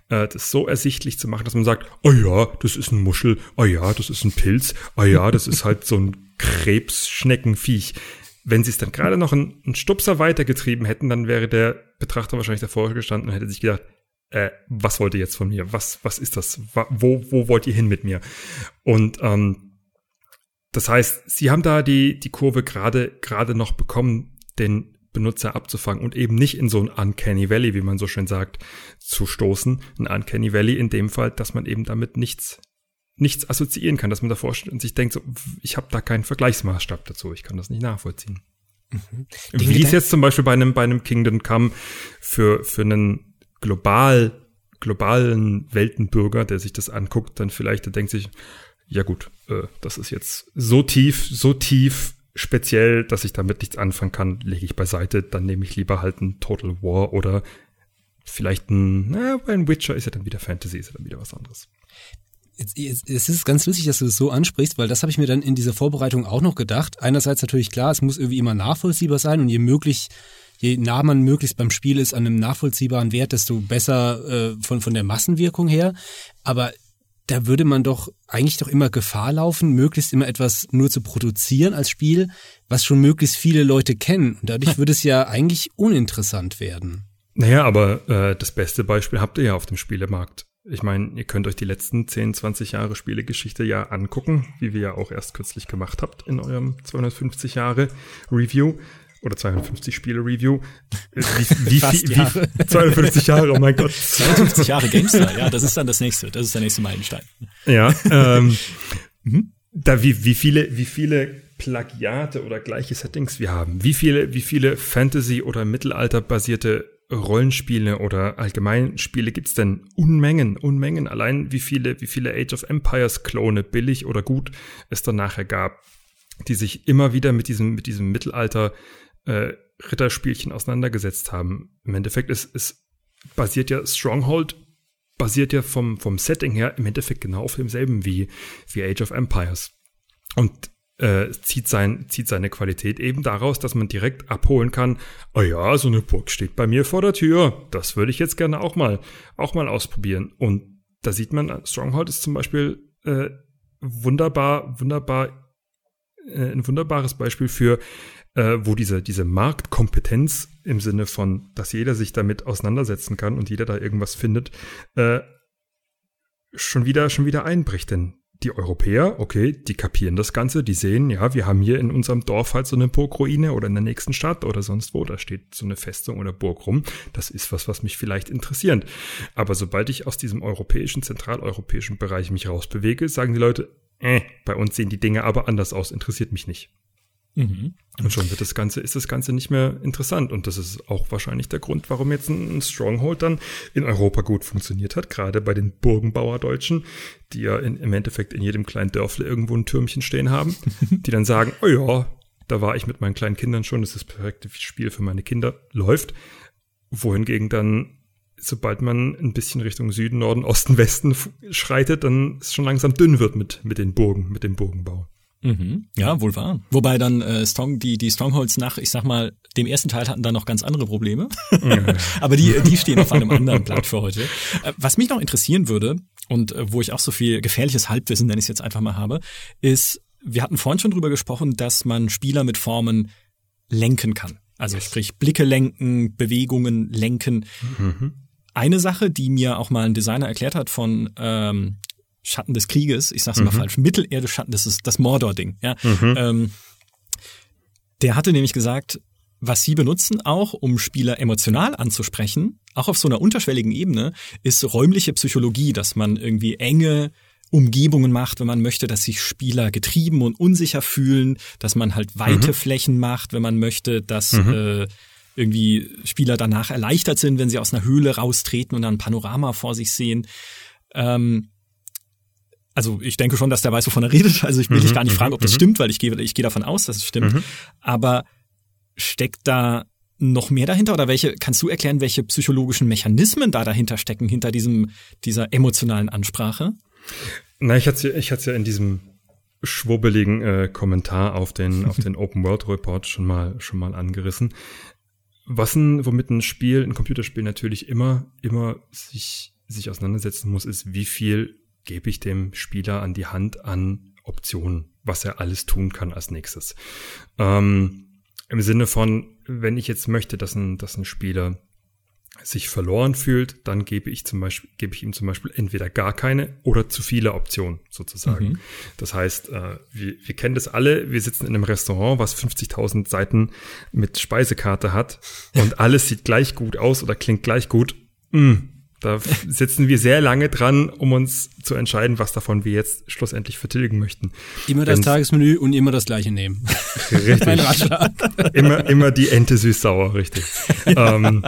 äh, das so ersichtlich zu machen, dass man sagt, oh ja, das ist ein Muschel, oh ja, das ist ein Pilz, oh ja, das ist halt so ein Krebsschneckenviech. Wenn sie es dann gerade noch einen, Stupser weitergetrieben hätten, dann wäre der Betrachter wahrscheinlich davor gestanden und hätte sich gedacht, äh, was wollt ihr jetzt von mir? Was, was ist das? Wo, wo wollt ihr hin mit mir? Und ähm, das heißt, sie haben da die, die Kurve gerade, gerade noch bekommen, den Benutzer abzufangen und eben nicht in so ein Uncanny Valley, wie man so schön sagt, zu stoßen. Ein Uncanny Valley in dem Fall, dass man eben damit nichts nichts assoziieren kann, dass man davor steht und sich denkt, so, ich habe da keinen Vergleichsmaßstab dazu, ich kann das nicht nachvollziehen. Mhm. Wie es jetzt zum Beispiel bei einem, bei einem Kingdom Come für, für einen global, globalen Weltenbürger, der sich das anguckt, dann vielleicht, der denkt sich, ja gut, äh, das ist jetzt so tief, so tief speziell, dass ich damit nichts anfangen kann, lege ich beiseite. Dann nehme ich lieber halt ein Total War oder vielleicht ein, na, bei ein Witcher ist ja dann wieder Fantasy, ist ja dann wieder was anderes. Es ist ganz lustig, dass du das so ansprichst, weil das habe ich mir dann in dieser Vorbereitung auch noch gedacht. Einerseits natürlich klar, es muss irgendwie immer nachvollziehbar sein und je möglich, je nah man möglichst beim Spiel ist an einem nachvollziehbaren Wert, desto besser äh, von, von der Massenwirkung her. Aber da würde man doch eigentlich doch immer Gefahr laufen, möglichst immer etwas nur zu produzieren als Spiel, was schon möglichst viele Leute kennen. Und dadurch würde es ja eigentlich uninteressant werden. Naja, aber äh, das beste Beispiel habt ihr ja auf dem Spielemarkt. Ich meine, ihr könnt euch die letzten 10, 20 Jahre Spielegeschichte ja angucken, wie wir ja auch erst kürzlich gemacht habt in eurem 250 Jahre Review oder 250 Spiele Review. Wie, wie, Fast wie, Jahre. 250 Jahre, oh mein Gott. 250 Jahre GameStar, ja, das ist dann das nächste, das ist der nächste Meilenstein. Ja, ähm, mhm. da wie, wie viele, wie viele Plagiate oder gleiche Settings wir haben, wie viele, wie viele Fantasy- oder Mittelalter-basierte Rollenspiele oder allgemein Spiele gibt's denn? Unmengen, Unmengen. Allein wie viele, wie viele Age of Empires Klone, billig oder gut, es dann nachher gab, die sich immer wieder mit diesem, mit diesem Mittelalter äh, Ritterspielchen auseinandergesetzt haben. Im Endeffekt ist es basiert ja Stronghold basiert ja vom vom Setting her im Endeffekt genau auf demselben wie wie Age of Empires und äh, zieht sein zieht seine Qualität eben daraus, dass man direkt abholen kann. Oh ja, so eine Burg steht bei mir vor der Tür. Das würde ich jetzt gerne auch mal auch mal ausprobieren. Und da sieht man, Stronghold ist zum Beispiel äh, wunderbar wunderbar äh, ein wunderbares Beispiel für äh, wo diese, diese Marktkompetenz im Sinne von, dass jeder sich damit auseinandersetzen kann und jeder da irgendwas findet, äh, schon wieder, schon wieder einbricht. Denn die Europäer, okay, die kapieren das Ganze, die sehen, ja, wir haben hier in unserem Dorf halt so eine Burgruine oder in der nächsten Stadt oder sonst wo, da steht so eine Festung oder Burg rum. Das ist was, was mich vielleicht interessiert. Aber sobald ich aus diesem europäischen, zentraleuropäischen Bereich mich rausbewege, sagen die Leute, äh, bei uns sehen die Dinge aber anders aus, interessiert mich nicht. Mhm. Und schon wird das Ganze, ist das Ganze nicht mehr interessant. Und das ist auch wahrscheinlich der Grund, warum jetzt ein Stronghold dann in Europa gut funktioniert hat, gerade bei den Burgenbauerdeutschen, die ja in, im Endeffekt in jedem kleinen Dörfle irgendwo ein Türmchen stehen haben, die dann sagen, oh ja, da war ich mit meinen kleinen Kindern schon, das ist das perfekte Spiel für meine Kinder, läuft. Wohingegen dann, sobald man ein bisschen Richtung Süden, Norden, Osten, Westen schreitet, dann es schon langsam dünn wird mit, mit den Burgen, mit dem Burgenbau. Mhm. Ja, wohl wahr. Wobei dann äh, Strong, die, die Strongholds nach, ich sag mal, dem ersten Teil hatten da noch ganz andere Probleme. Aber die, die stehen auf einem anderen Blatt für heute. Äh, was mich noch interessieren würde, und äh, wo ich auch so viel gefährliches Halbwissen, nenne ich es jetzt einfach mal habe, ist, wir hatten vorhin schon drüber gesprochen, dass man Spieler mit Formen lenken kann. Also sprich Blicke lenken, Bewegungen lenken. Mhm. Eine Sache, die mir auch mal ein Designer erklärt hat von ähm, Schatten des Krieges, ich sag's mhm. mal falsch, Mittelerde Schatten, das ist das Mordor-Ding, ja. Mhm. Ähm, Der hatte nämlich gesagt, was sie benutzen auch, um Spieler emotional anzusprechen, auch auf so einer unterschwelligen Ebene, ist räumliche Psychologie, dass man irgendwie enge Umgebungen macht, wenn man möchte, dass sich Spieler getrieben und unsicher fühlen, dass man halt weite mhm. Flächen macht, wenn man möchte, dass mhm. äh, irgendwie Spieler danach erleichtert sind, wenn sie aus einer Höhle raustreten und dann ein Panorama vor sich sehen. Ähm, also ich denke schon, dass der weiß, wovon er redet. Also ich will mhm, dich gar nicht fragen, ob das mhm. stimmt, weil ich gehe, ich gehe davon aus, dass es stimmt. Mhm. Aber steckt da noch mehr dahinter oder welche, kannst du erklären, welche psychologischen Mechanismen da dahinter stecken, hinter diesem, dieser emotionalen Ansprache? Na, ich hatte ich hatte ja in diesem schwubbeligen äh, Kommentar auf den, auf den Open World Report schon mal, schon mal angerissen. Was ein, womit ein Spiel, ein Computerspiel natürlich immer, immer sich, sich auseinandersetzen muss, ist, wie viel gebe ich dem Spieler an die Hand an Optionen, was er alles tun kann als nächstes. Ähm, Im Sinne von, wenn ich jetzt möchte, dass ein, dass ein Spieler sich verloren fühlt, dann gebe ich zum Beispiel, gebe ich ihm zum Beispiel entweder gar keine oder zu viele Optionen sozusagen. Mhm. Das heißt, äh, wir, wir kennen das alle, wir sitzen in einem Restaurant, was 50.000 Seiten mit Speisekarte hat und alles sieht gleich gut aus oder klingt gleich gut. Mm, da sitzen wir sehr lange dran, um uns zu entscheiden, was davon wir jetzt schlussendlich vertilgen möchten. Immer das Wenn's, Tagesmenü und immer das gleiche nehmen. Richtig. immer, immer die Ente süß-sauer, richtig. Ja. Ähm,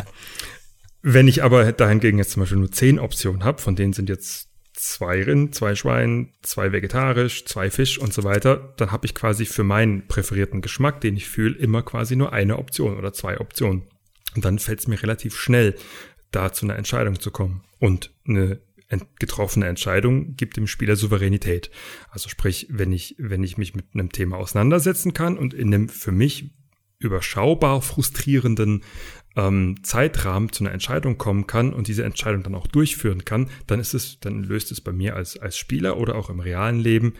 wenn ich aber dahingegen jetzt zum Beispiel nur zehn Optionen habe, von denen sind jetzt zwei Rind, zwei Schwein, zwei vegetarisch, zwei Fisch und so weiter, dann habe ich quasi für meinen präferierten Geschmack, den ich fühle, immer quasi nur eine Option oder zwei Optionen. Und dann fällt es mir relativ schnell, da zu einer Entscheidung zu kommen. Und eine getroffene Entscheidung gibt dem Spieler Souveränität. Also sprich, wenn ich, wenn ich mich mit einem Thema auseinandersetzen kann und in einem für mich überschaubar frustrierenden ähm, Zeitrahmen zu einer Entscheidung kommen kann und diese Entscheidung dann auch durchführen kann, dann ist es, dann löst es bei mir als, als Spieler oder auch im realen Leben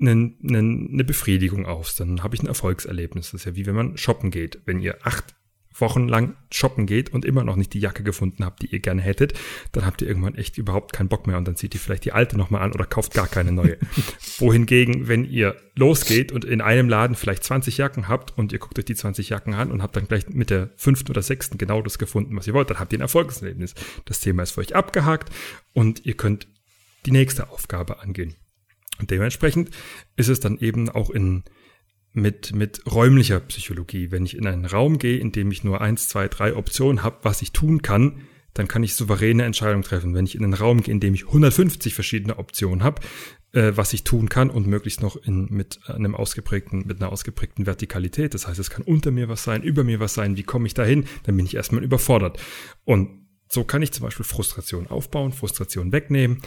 eine, eine, eine Befriedigung aus. Dann habe ich ein Erfolgserlebnis. Das ist ja wie wenn man shoppen geht. Wenn ihr acht wochenlang shoppen geht und immer noch nicht die Jacke gefunden habt, die ihr gerne hättet, dann habt ihr irgendwann echt überhaupt keinen Bock mehr und dann zieht ihr vielleicht die alte nochmal an oder kauft gar keine neue. Wohingegen, wenn ihr losgeht und in einem Laden vielleicht 20 Jacken habt und ihr guckt euch die 20 Jacken an und habt dann gleich mit der fünften oder sechsten genau das gefunden, was ihr wollt, dann habt ihr ein Erfolgserlebnis. Das Thema ist für euch abgehakt und ihr könnt die nächste Aufgabe angehen. Und dementsprechend ist es dann eben auch in mit, mit räumlicher Psychologie. Wenn ich in einen Raum gehe, in dem ich nur eins, zwei, drei Optionen habe, was ich tun kann, dann kann ich souveräne Entscheidungen treffen. Wenn ich in einen Raum gehe, in dem ich 150 verschiedene Optionen habe, äh, was ich tun kann und möglichst noch in, mit einem ausgeprägten, mit einer ausgeprägten Vertikalität. Das heißt, es kann unter mir was sein, über mir was sein. Wie komme ich dahin? Dann bin ich erstmal überfordert. Und so kann ich zum Beispiel Frustration aufbauen, Frustration wegnehmen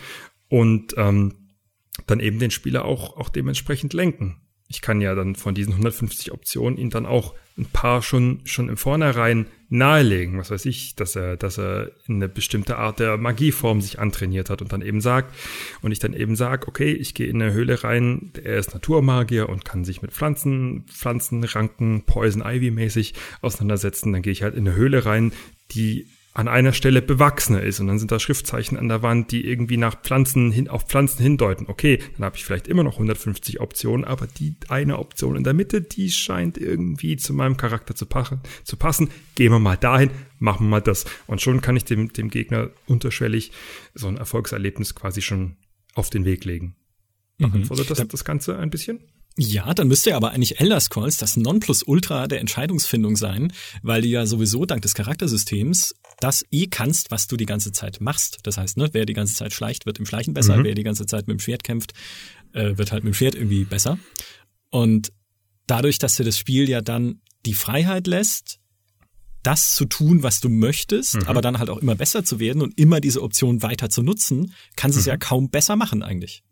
und ähm, dann eben den Spieler auch, auch dementsprechend lenken ich kann ja dann von diesen 150 Optionen ihn dann auch ein paar schon, schon im Vornherein nahelegen. Was weiß ich, dass er, dass er in eine bestimmte Art der Magieform sich antrainiert hat und dann eben sagt, und ich dann eben sage, okay, ich gehe in eine Höhle rein, er ist Naturmagier und kann sich mit Pflanzen, Pflanzenranken, Poison Ivy mäßig auseinandersetzen. Dann gehe ich halt in eine Höhle rein, die an einer Stelle bewachsener ist und dann sind da Schriftzeichen an der Wand, die irgendwie nach Pflanzen hin auf Pflanzen hindeuten. Okay, dann habe ich vielleicht immer noch 150 Optionen, aber die eine Option in der Mitte, die scheint irgendwie zu meinem Charakter zu, passen. Zu passen. Gehen wir mal dahin, machen wir mal das und schon kann ich dem dem Gegner unterschwellig so ein Erfolgserlebnis quasi schon auf den Weg legen. Beantwortet mhm. das das Ganze ein bisschen? Ja, dann müsste ja aber eigentlich Elder Scrolls das Nonplusultra der Entscheidungsfindung sein, weil du ja sowieso dank des Charaktersystems das eh kannst, was du die ganze Zeit machst. Das heißt, ne, wer die ganze Zeit schleicht, wird im Schleichen besser, mhm. wer die ganze Zeit mit dem Schwert kämpft, äh, wird halt mit dem Schwert irgendwie besser. Und dadurch, dass dir das Spiel ja dann die Freiheit lässt, das zu tun, was du möchtest, mhm. aber dann halt auch immer besser zu werden und immer diese Option weiter zu nutzen, kannst mhm. es ja kaum besser machen eigentlich.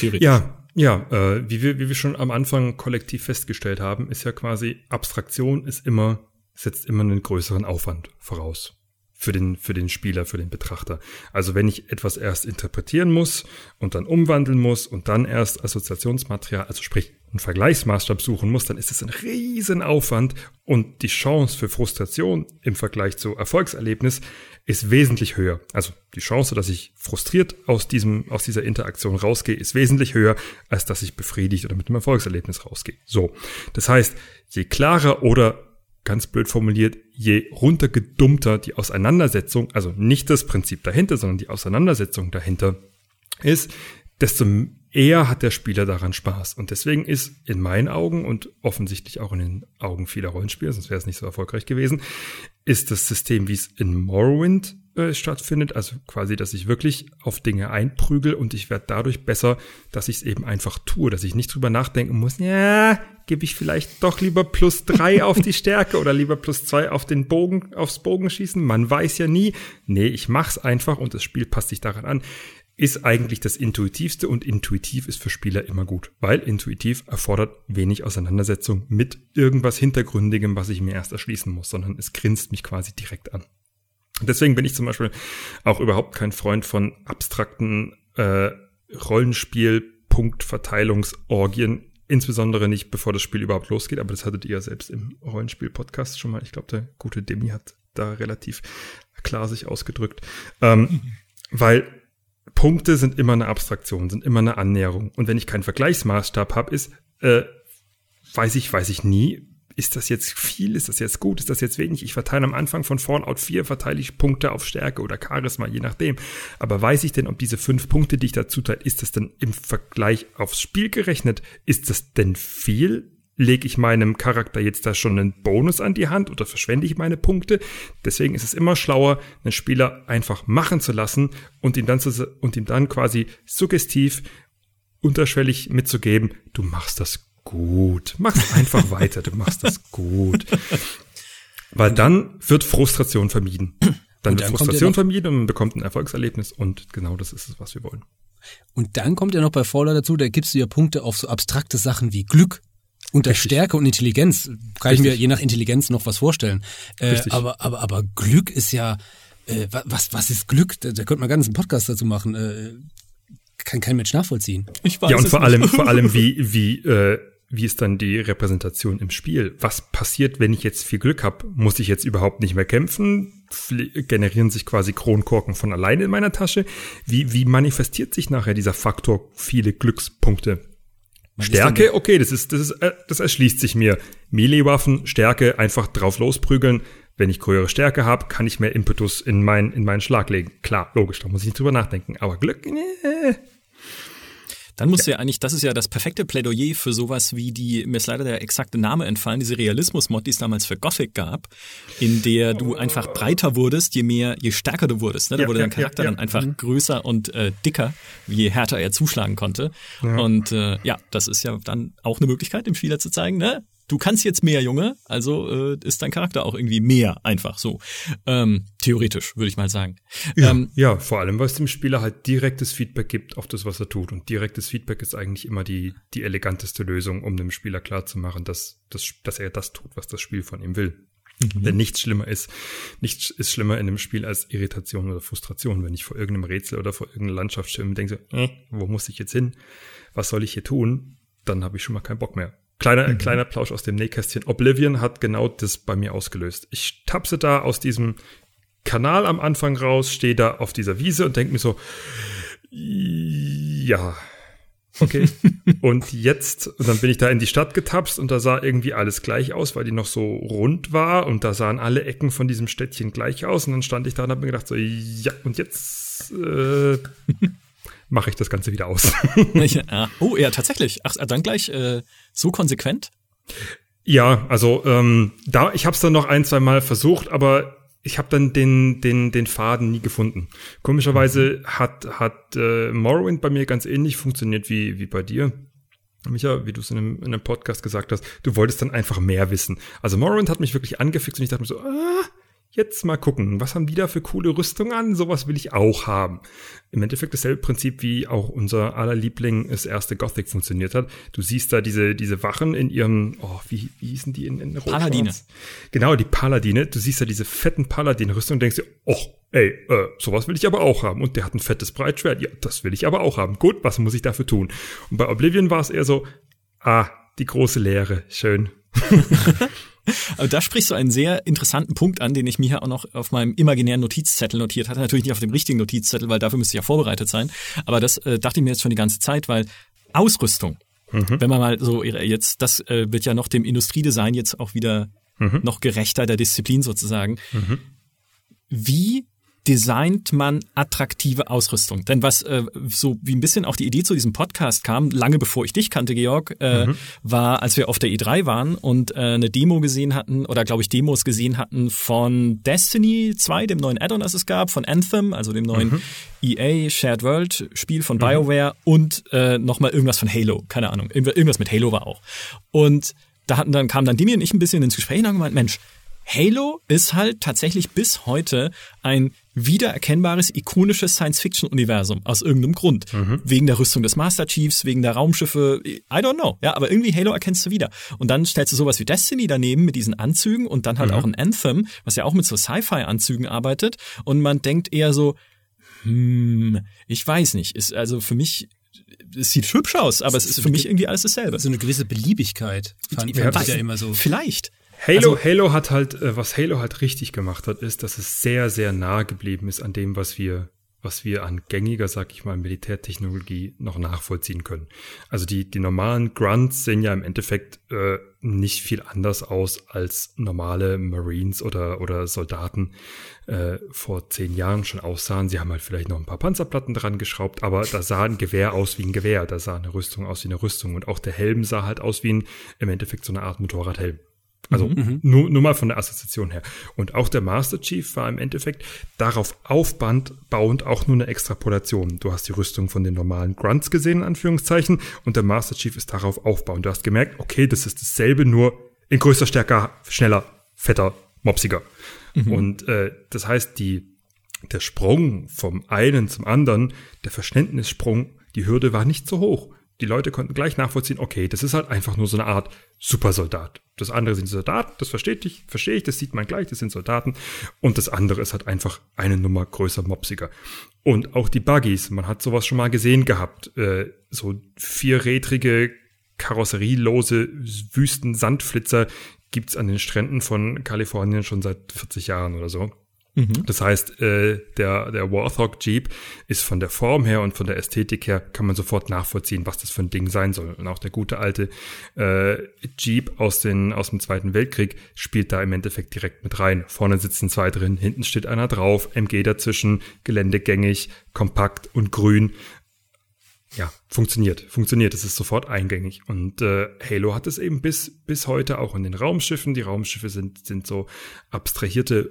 Theoretisch. Ja, ja, äh, wie, wir, wie wir schon am Anfang kollektiv festgestellt haben, ist ja quasi Abstraktion ist immer, setzt immer einen größeren Aufwand voraus. Für den, für den Spieler, für den Betrachter. Also wenn ich etwas erst interpretieren muss und dann umwandeln muss und dann erst Assoziationsmaterial, also sprich einen Vergleichsmaßstab suchen muss, dann ist es ein Riesenaufwand und die Chance für Frustration im Vergleich zu Erfolgserlebnis ist wesentlich höher. Also die Chance, dass ich frustriert aus diesem, aus dieser Interaktion rausgehe, ist wesentlich höher, als dass ich befriedigt oder mit einem Erfolgserlebnis rausgehe. So. Das heißt, je klarer oder ganz blöd formuliert, je runtergedummter die Auseinandersetzung, also nicht das Prinzip dahinter, sondern die Auseinandersetzung dahinter ist, desto eher hat der Spieler daran Spaß. Und deswegen ist in meinen Augen und offensichtlich auch in den Augen vieler Rollenspieler, sonst wäre es nicht so erfolgreich gewesen, ist das System, wie es in Morrowind äh, stattfindet, also quasi, dass ich wirklich auf Dinge einprügel und ich werde dadurch besser, dass ich es eben einfach tue, dass ich nicht drüber nachdenken muss, ja, gebe ich vielleicht doch lieber plus drei auf die Stärke oder lieber plus zwei auf den Bogen, aufs Bogenschießen. Man weiß ja nie. Nee, ich mach's einfach und das Spiel passt sich daran an ist eigentlich das Intuitivste und intuitiv ist für Spieler immer gut, weil intuitiv erfordert wenig Auseinandersetzung mit irgendwas Hintergründigem, was ich mir erst erschließen muss, sondern es grinst mich quasi direkt an. Deswegen bin ich zum Beispiel auch überhaupt kein Freund von abstrakten äh, Rollenspiel-Punktverteilungsorgien, insbesondere nicht bevor das Spiel überhaupt losgeht, aber das hattet ihr ja selbst im Rollenspiel-Podcast schon mal. Ich glaube, der gute Demi hat da relativ klar sich ausgedrückt. Ähm, mhm. Weil Punkte sind immer eine Abstraktion, sind immer eine Annäherung. Und wenn ich keinen Vergleichsmaßstab habe, ist, äh, weiß ich, weiß ich nie, ist das jetzt viel, ist das jetzt gut, ist das jetzt wenig? Ich verteile am Anfang von Fallout 4, verteile ich Punkte auf Stärke oder Charisma, je nachdem. Aber weiß ich denn, ob diese fünf Punkte, die ich dazu teile, ist das denn im Vergleich aufs Spiel gerechnet? Ist das denn viel? lege ich meinem Charakter jetzt da schon einen Bonus an die Hand oder verschwende ich meine Punkte? Deswegen ist es immer schlauer, einen Spieler einfach machen zu lassen und ihm dann, zu, und ihm dann quasi suggestiv, unterschwellig mitzugeben, du machst das gut. Mach's einfach weiter, du machst das gut. Weil dann wird Frustration vermieden. Dann, dann wird Frustration vermieden und man bekommt ein Erfolgserlebnis und genau das ist es, was wir wollen. Und dann kommt ja noch bei Fallout dazu, da gibst du ja Punkte auf so abstrakte Sachen wie Glück unter Richtig. Stärke und Intelligenz kann Richtig. ich mir je nach Intelligenz noch was vorstellen. Äh, aber, aber, aber Glück ist ja, äh, was, was ist Glück? Da, da könnte man ganz einen Podcast dazu machen. Äh, kann kein Mensch nachvollziehen. Ich weiß ja, und vor allem, vor allem, wie, wie, äh, wie ist dann die Repräsentation im Spiel? Was passiert, wenn ich jetzt viel Glück habe? Muss ich jetzt überhaupt nicht mehr kämpfen? Generieren sich quasi Kronkorken von alleine in meiner Tasche? Wie, wie manifestiert sich nachher dieser Faktor viele Glückspunkte? Stärke, okay, das ist, das ist, äh, das erschließt sich mir. Melee-Waffen, Stärke, einfach drauf losprügeln. Wenn ich größere Stärke habe, kann ich mehr Impetus in, mein, in meinen Schlag legen. Klar, logisch, da muss ich nicht drüber nachdenken. Aber Glück, nee, dann musst ja. du ja eigentlich, das ist ja das perfekte Plädoyer für sowas wie die, mir ist leider der exakte Name entfallen, diese Realismus-Mod, die es damals für Gothic gab, in der du einfach breiter wurdest, je mehr, je stärker du wurdest. Ne? Da ja, wurde dein Charakter ja, dann einfach mhm. größer und äh, dicker, je härter er zuschlagen konnte. Und äh, ja, das ist ja dann auch eine Möglichkeit, dem Spieler zu zeigen, ne? Du kannst jetzt mehr, Junge, also äh, ist dein Charakter auch irgendwie mehr, einfach so. Ähm, theoretisch, würde ich mal sagen. Ja, ähm, ja, vor allem, weil es dem Spieler halt direktes Feedback gibt auf das, was er tut. Und direktes Feedback ist eigentlich immer die, die eleganteste Lösung, um dem Spieler klarzumachen, dass, dass, dass er das tut, was das Spiel von ihm will. Mhm. Denn nichts schlimmer ist, nichts ist schlimmer in einem Spiel als Irritation oder Frustration. Wenn ich vor irgendeinem Rätsel oder vor irgendeiner Landschaft stehe und denke so, äh, wo muss ich jetzt hin? Was soll ich hier tun? Dann habe ich schon mal keinen Bock mehr. Kleiner, mhm. kleiner Plausch aus dem Nähkästchen. Oblivion hat genau das bei mir ausgelöst. Ich tapse da aus diesem Kanal am Anfang raus, stehe da auf dieser Wiese und denke mir so, ja, okay. und jetzt, und dann bin ich da in die Stadt getapst und da sah irgendwie alles gleich aus, weil die noch so rund war und da sahen alle Ecken von diesem Städtchen gleich aus und dann stand ich da und habe mir gedacht so, ja, und jetzt äh, mache ich das Ganze wieder aus. oh, ja, tatsächlich. Ach, dann gleich äh, so konsequent? Ja, also ähm, da, ich habe es dann noch ein, zwei Mal versucht, aber ich habe dann den, den, den Faden nie gefunden. Komischerweise mhm. hat, hat äh, Morrowind bei mir ganz ähnlich funktioniert wie, wie bei dir. Micha, wie du es in einem, in einem Podcast gesagt hast, du wolltest dann einfach mehr wissen. Also Morrowind hat mich wirklich angefixt und ich dachte mir so, ah, jetzt mal gucken, was haben die da für coole Rüstung an? Sowas will ich auch haben. Im Endeffekt dasselbe Prinzip, wie auch unser aller Liebling das erste Gothic funktioniert hat. Du siehst da diese, diese Wachen in ihrem, oh, wie, wie hießen die in, in Rot Paladine. Genau, die Paladine. Du siehst da diese fetten Paladin-Rüstung und denkst dir, oh, ey, äh, sowas will ich aber auch haben. Und der hat ein fettes Breitschwert. Ja, das will ich aber auch haben. Gut, was muss ich dafür tun? Und bei Oblivion war es eher so, ah, die große Leere. Schön. Aber da sprichst du einen sehr interessanten Punkt an, den ich mir hier auch noch auf meinem imaginären Notizzettel notiert hatte. Natürlich nicht auf dem richtigen Notizzettel, weil dafür müsste ich ja vorbereitet sein. Aber das äh, dachte ich mir jetzt schon die ganze Zeit, weil Ausrüstung, mhm. wenn man mal so jetzt, das äh, wird ja noch dem Industriedesign jetzt auch wieder mhm. noch gerechter der Disziplin sozusagen. Mhm. Wie designt man attraktive Ausrüstung? Denn was äh, so wie ein bisschen auch die Idee zu diesem Podcast kam, lange bevor ich dich kannte, Georg, äh, mhm. war, als wir auf der E3 waren und äh, eine Demo gesehen hatten oder glaube ich Demos gesehen hatten von Destiny 2, dem neuen Add-on, das es gab, von Anthem, also dem neuen mhm. EA Shared World Spiel von mhm. BioWare und äh, nochmal irgendwas von Halo, keine Ahnung, irgendwas mit Halo war auch. Und da hatten dann kam dann Demi und ich ein bisschen ins Gespräch und haben gemeint, Mensch, Halo ist halt tatsächlich bis heute ein wiedererkennbares, ikonisches Science-Fiction-Universum aus irgendeinem Grund. Mhm. Wegen der Rüstung des Master Chiefs, wegen der Raumschiffe, I don't know. Ja, aber irgendwie Halo erkennst du wieder. Und dann stellst du sowas wie Destiny daneben mit diesen Anzügen und dann halt mhm. auch ein Anthem, was ja auch mit so Sci-Fi-Anzügen arbeitet. Und man denkt eher so, hm, ich weiß nicht. Ist also für mich es sieht hübsch aus, aber es ist für mich irgendwie alles dasselbe. So eine gewisse Beliebigkeit fand, ich ja immer so. Vielleicht. Halo, also, Halo hat halt, äh, was Halo halt richtig gemacht hat, ist, dass es sehr, sehr nah geblieben ist an dem, was wir, was wir an gängiger, sag ich mal, Militärtechnologie noch nachvollziehen können. Also die, die normalen Grunts sehen ja im Endeffekt äh, nicht viel anders aus als normale Marines oder, oder Soldaten äh, vor zehn Jahren schon aussahen. Sie haben halt vielleicht noch ein paar Panzerplatten dran geschraubt, aber da sah ein Gewehr aus wie ein Gewehr, da sah eine Rüstung aus wie eine Rüstung und auch der Helm sah halt aus wie ein, im Endeffekt so eine Art Motorradhelm. Also mhm, mhm. nur, nur mal von der Assoziation her. Und auch der Master Chief war im Endeffekt darauf aufbauend auch nur eine Extrapolation. Du hast die Rüstung von den normalen Grunts gesehen, in Anführungszeichen, und der Master Chief ist darauf aufbauend. Du hast gemerkt, okay, das ist dasselbe, nur in größer, stärker, schneller, fetter, mopsiger. Mhm. Und äh, das heißt, die, der Sprung vom einen zum anderen, der Verständnissprung, die Hürde war nicht so hoch die Leute konnten gleich nachvollziehen, okay, das ist halt einfach nur so eine Art Supersoldat. Das andere sind Soldaten, das versteht ich, verstehe ich, das sieht man gleich, das sind Soldaten. Und das andere ist halt einfach eine Nummer größer, mopsiger. Und auch die Buggies, man hat sowas schon mal gesehen gehabt, äh, so vierrädrige, karosserielose Wüsten-Sandflitzer gibt's an den Stränden von Kalifornien schon seit 40 Jahren oder so. Mhm. Das heißt, äh, der, der Warthog Jeep ist von der Form her und von der Ästhetik her, kann man sofort nachvollziehen, was das für ein Ding sein soll. Und auch der gute alte äh, Jeep aus, den, aus dem Zweiten Weltkrieg spielt da im Endeffekt direkt mit rein. Vorne sitzen zwei drin, hinten steht einer drauf, MG dazwischen, geländegängig, kompakt und grün. Ja, funktioniert, funktioniert. Es ist sofort eingängig. Und äh, Halo hat es eben bis, bis heute auch in den Raumschiffen. Die Raumschiffe sind, sind so abstrahierte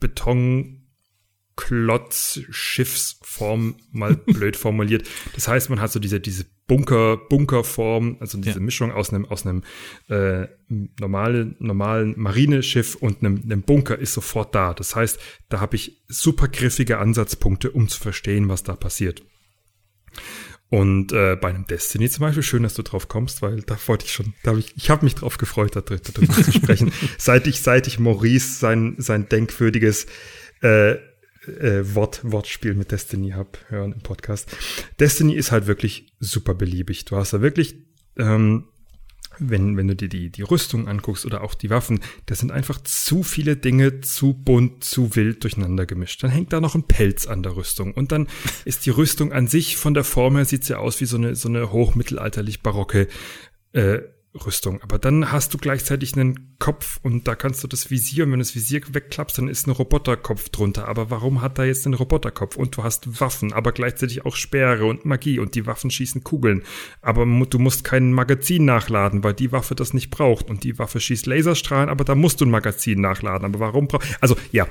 Betonklotz-Schiffsform mal blöd formuliert. Das heißt, man hat so diese, diese Bunker, Bunkerform, also diese ja. Mischung aus einem, aus einem äh, normalen, normalen Marineschiff und einem, einem Bunker ist sofort da. Das heißt, da habe ich super griffige Ansatzpunkte, um zu verstehen, was da passiert. Und äh, bei einem Destiny zum Beispiel, schön, dass du drauf kommst, weil da wollte ich schon, da hab ich, ich habe mich drauf gefreut, darüber, darüber zu sprechen. Seit ich, seit ich Maurice sein, sein denkwürdiges äh, äh, Wort, Wortspiel mit Destiny hab hören im Podcast. Destiny ist halt wirklich super beliebig. Du hast da wirklich ähm, wenn, wenn du dir die, die Rüstung anguckst oder auch die Waffen, da sind einfach zu viele Dinge zu bunt, zu wild durcheinander gemischt. Dann hängt da noch ein Pelz an der Rüstung. Und dann ist die Rüstung an sich von der Form her sieht sie aus wie so eine, so eine hochmittelalterlich barocke äh, Rüstung. Aber dann hast du gleichzeitig einen Kopf und da kannst du das Visier, und wenn du das Visier wegklappst, dann ist ein Roboterkopf drunter. Aber warum hat da jetzt einen Roboterkopf? Und du hast Waffen, aber gleichzeitig auch Speere und Magie und die Waffen schießen Kugeln. Aber du musst kein Magazin nachladen, weil die Waffe das nicht braucht. Und die Waffe schießt Laserstrahlen, aber da musst du ein Magazin nachladen. Aber warum braucht, also ja,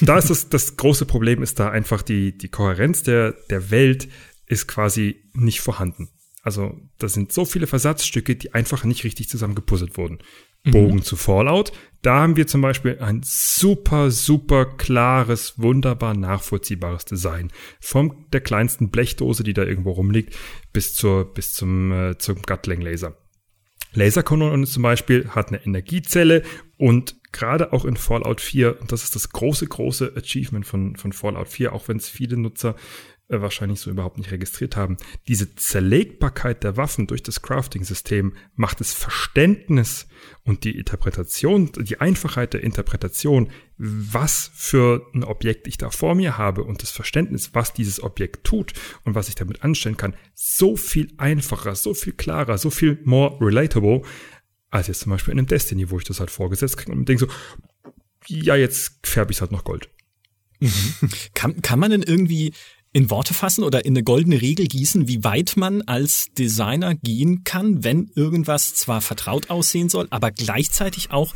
da ist das, das große Problem ist da einfach die, die Kohärenz der, der Welt ist quasi nicht vorhanden. Also da sind so viele Versatzstücke, die einfach nicht richtig zusammengepuzzelt wurden. Bogen mhm. zu Fallout. Da haben wir zum Beispiel ein super, super klares, wunderbar nachvollziehbares Design. Von der kleinsten Blechdose, die da irgendwo rumliegt, bis zur, bis zum, äh, zum Gatling Laser. Laserkanone zum Beispiel hat eine Energiezelle und gerade auch in Fallout 4, und das ist das große, große Achievement von, von Fallout 4, auch wenn es viele Nutzer äh, wahrscheinlich so überhaupt nicht registriert haben. Diese Zerlegbarkeit der Waffen durch das Crafting-System macht das Verständnis und die Interpretation, die Einfachheit der Interpretation, was für ein Objekt ich da vor mir habe und das Verständnis, was dieses Objekt tut und was ich damit anstellen kann, so viel einfacher, so viel klarer, so viel more relatable, als jetzt zum Beispiel in einem Destiny, wo ich das halt vorgesetzt kriege und denke so, ja, jetzt färbe ich halt noch Gold. Kann, kann man denn irgendwie in Worte fassen oder in eine goldene Regel gießen, wie weit man als Designer gehen kann, wenn irgendwas zwar vertraut aussehen soll, aber gleichzeitig auch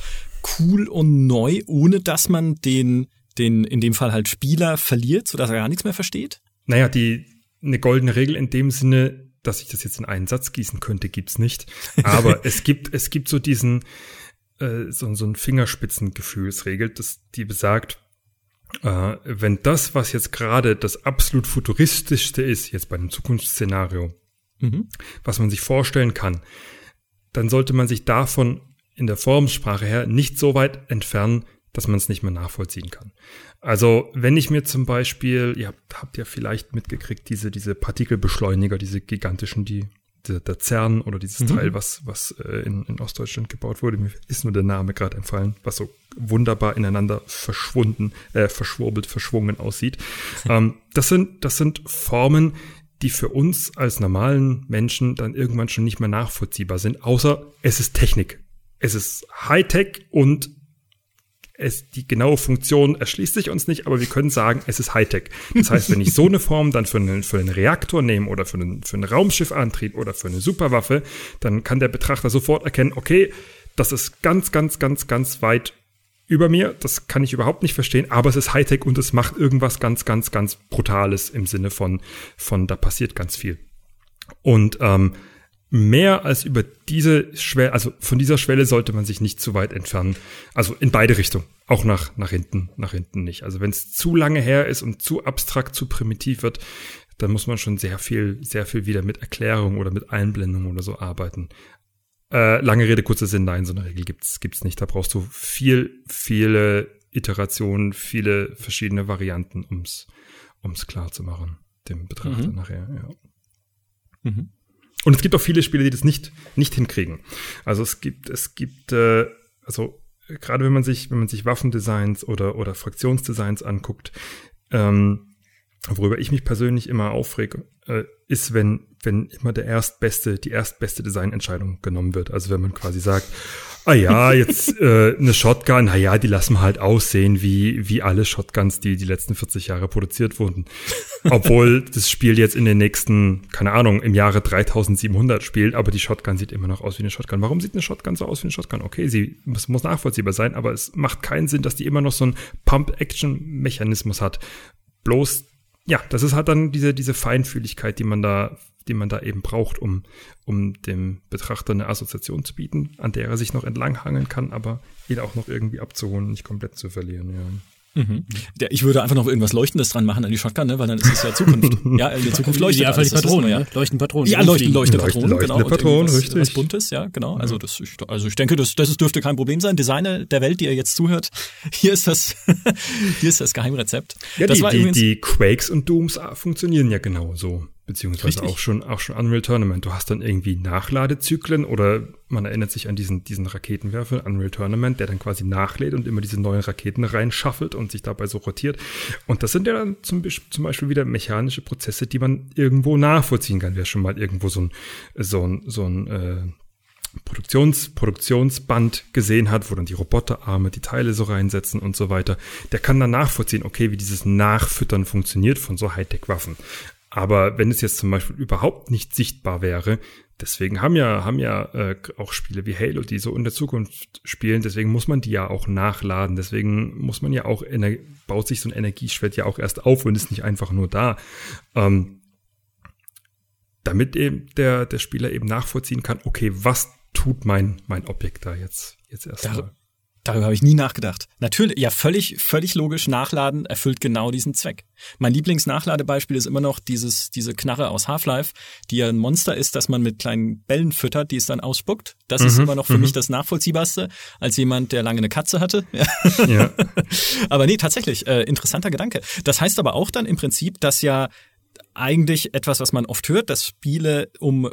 cool und neu, ohne dass man den, den in dem Fall halt Spieler verliert, sodass er gar nichts mehr versteht? Naja, die eine goldene Regel in dem Sinne, dass ich das jetzt in einen Satz gießen könnte, gibt's nicht. Aber es gibt, es gibt so diesen, äh, so, so ein Fingerspitzengefühlsregel, das, die besagt, äh, wenn das, was jetzt gerade das absolut futuristischste ist, jetzt bei einem Zukunftsszenario, mhm. was man sich vorstellen kann, dann sollte man sich davon in der Formsprache her nicht so weit entfernen, dass man es nicht mehr nachvollziehen kann. Also wenn ich mir zum Beispiel, ihr habt, habt ja vielleicht mitgekriegt, diese, diese Partikelbeschleuniger, diese gigantischen, die der, der CERN oder dieses mhm. Teil, was, was äh, in, in Ostdeutschland gebaut wurde, mir ist nur der Name gerade entfallen, was so wunderbar ineinander verschwunden, äh, verschwurbelt, verschwungen aussieht. ähm, das sind, das sind Formen, die für uns als normalen Menschen dann irgendwann schon nicht mehr nachvollziehbar sind, außer es ist Technik. Es ist Hightech und es, die genaue Funktion erschließt sich uns nicht, aber wir können sagen, es ist Hightech. Das heißt, wenn ich so eine Form dann für einen, für einen Reaktor nehme oder für einen, für einen Raumschiffantrieb oder für eine Superwaffe, dann kann der Betrachter sofort erkennen, okay, das ist ganz, ganz, ganz, ganz weit über mir. Das kann ich überhaupt nicht verstehen, aber es ist Hightech und es macht irgendwas ganz, ganz, ganz Brutales im Sinne von, von da passiert ganz viel. Und ähm, mehr als über diese Schwelle, also von dieser Schwelle sollte man sich nicht zu weit entfernen. Also in beide Richtungen. Auch nach, nach hinten, nach hinten nicht. Also wenn es zu lange her ist und zu abstrakt, zu primitiv wird, dann muss man schon sehr viel, sehr viel wieder mit Erklärung oder mit Einblendung oder so arbeiten. Äh, lange Rede, kurzer Sinn, nein, so eine Regel gibt's, gibt's nicht. Da brauchst du viel, viele Iterationen, viele verschiedene Varianten, ums, ums klar zu machen, dem Betrachter mhm. nachher, ja. Mhm. Und es gibt auch viele Spiele, die das nicht, nicht hinkriegen. Also es gibt, es gibt, äh, also gerade wenn man sich, wenn man sich Waffendesigns oder, oder Fraktionsdesigns anguckt, ähm, worüber ich mich persönlich immer aufrege, äh, ist, wenn, wenn immer der erstbeste, die erstbeste Designentscheidung genommen wird. Also wenn man quasi sagt, ah ja, jetzt äh, eine Shotgun, na ja, die lassen wir halt aussehen wie, wie alle Shotguns, die die letzten 40 Jahre produziert wurden. Obwohl das Spiel jetzt in den nächsten, keine Ahnung, im Jahre 3700 spielt, aber die Shotgun sieht immer noch aus wie eine Shotgun. Warum sieht eine Shotgun so aus wie eine Shotgun? Okay, sie muss, muss nachvollziehbar sein, aber es macht keinen Sinn, dass die immer noch so einen Pump-Action-Mechanismus hat. Bloß ja, das ist halt dann diese, diese Feinfühligkeit, die man da, die man da eben braucht, um, um dem Betrachter eine Assoziation zu bieten, an der er sich noch entlanghangeln kann, aber ihn auch noch irgendwie abzuholen und nicht komplett zu verlieren, ja. Mhm. Der, ich würde einfach noch irgendwas Leuchtendes dran machen an die Shotgun, ne? weil dann ist es ja Zukunft. ja, in der Zukunft leuchtet ja, alles. die Patronen, ja. Leuchten Patronen. Ja, leuchten, leuchten Patronen, leuchten, genau. Patronen, richtig. Was Buntes, ja, genau. Also das, also ich denke, das, das dürfte kein Problem sein. Designer der Welt, die ihr jetzt zuhört, hier ist das, hier ist das Geheimrezept. Ja, das die, die, die Quakes und Dooms funktionieren ja genau so beziehungsweise Richtig. auch schon, auch schon Unreal Tournament. Du hast dann irgendwie Nachladezyklen oder man erinnert sich an diesen, diesen Raketenwerfer, Unreal Tournament, der dann quasi nachlädt und immer diese neuen Raketen reinschaffelt und sich dabei so rotiert. Und das sind ja dann zum, zum Beispiel wieder mechanische Prozesse, die man irgendwo nachvollziehen kann. Wer schon mal irgendwo so ein, so ein, so ein, äh, Produktions, Produktionsband gesehen hat, wo dann die Roboterarme die Teile so reinsetzen und so weiter, der kann dann nachvollziehen, okay, wie dieses Nachfüttern funktioniert von so Hightech-Waffen. Aber wenn es jetzt zum Beispiel überhaupt nicht sichtbar wäre, deswegen haben ja, haben ja äh, auch Spiele wie Halo, die so in der Zukunft spielen, deswegen muss man die ja auch nachladen, deswegen muss man ja auch, baut sich so ein Energieschwert ja auch erst auf und ist nicht einfach nur da. Ähm, damit eben der, der Spieler eben nachvollziehen kann, okay, was tut mein, mein Objekt da jetzt jetzt erstmal. Darüber habe ich nie nachgedacht. Natürlich, ja, völlig, völlig logisch. Nachladen erfüllt genau diesen Zweck. Mein Lieblingsnachladebeispiel ist immer noch dieses, diese Knarre aus Half-Life, die ja ein Monster ist, das man mit kleinen Bällen füttert, die es dann ausspuckt. Das mhm, ist immer noch für mhm. mich das Nachvollziehbarste, als jemand, der lange eine Katze hatte. Ja. aber nee, tatsächlich, äh, interessanter Gedanke. Das heißt aber auch dann im Prinzip, dass ja eigentlich etwas, was man oft hört, dass Spiele um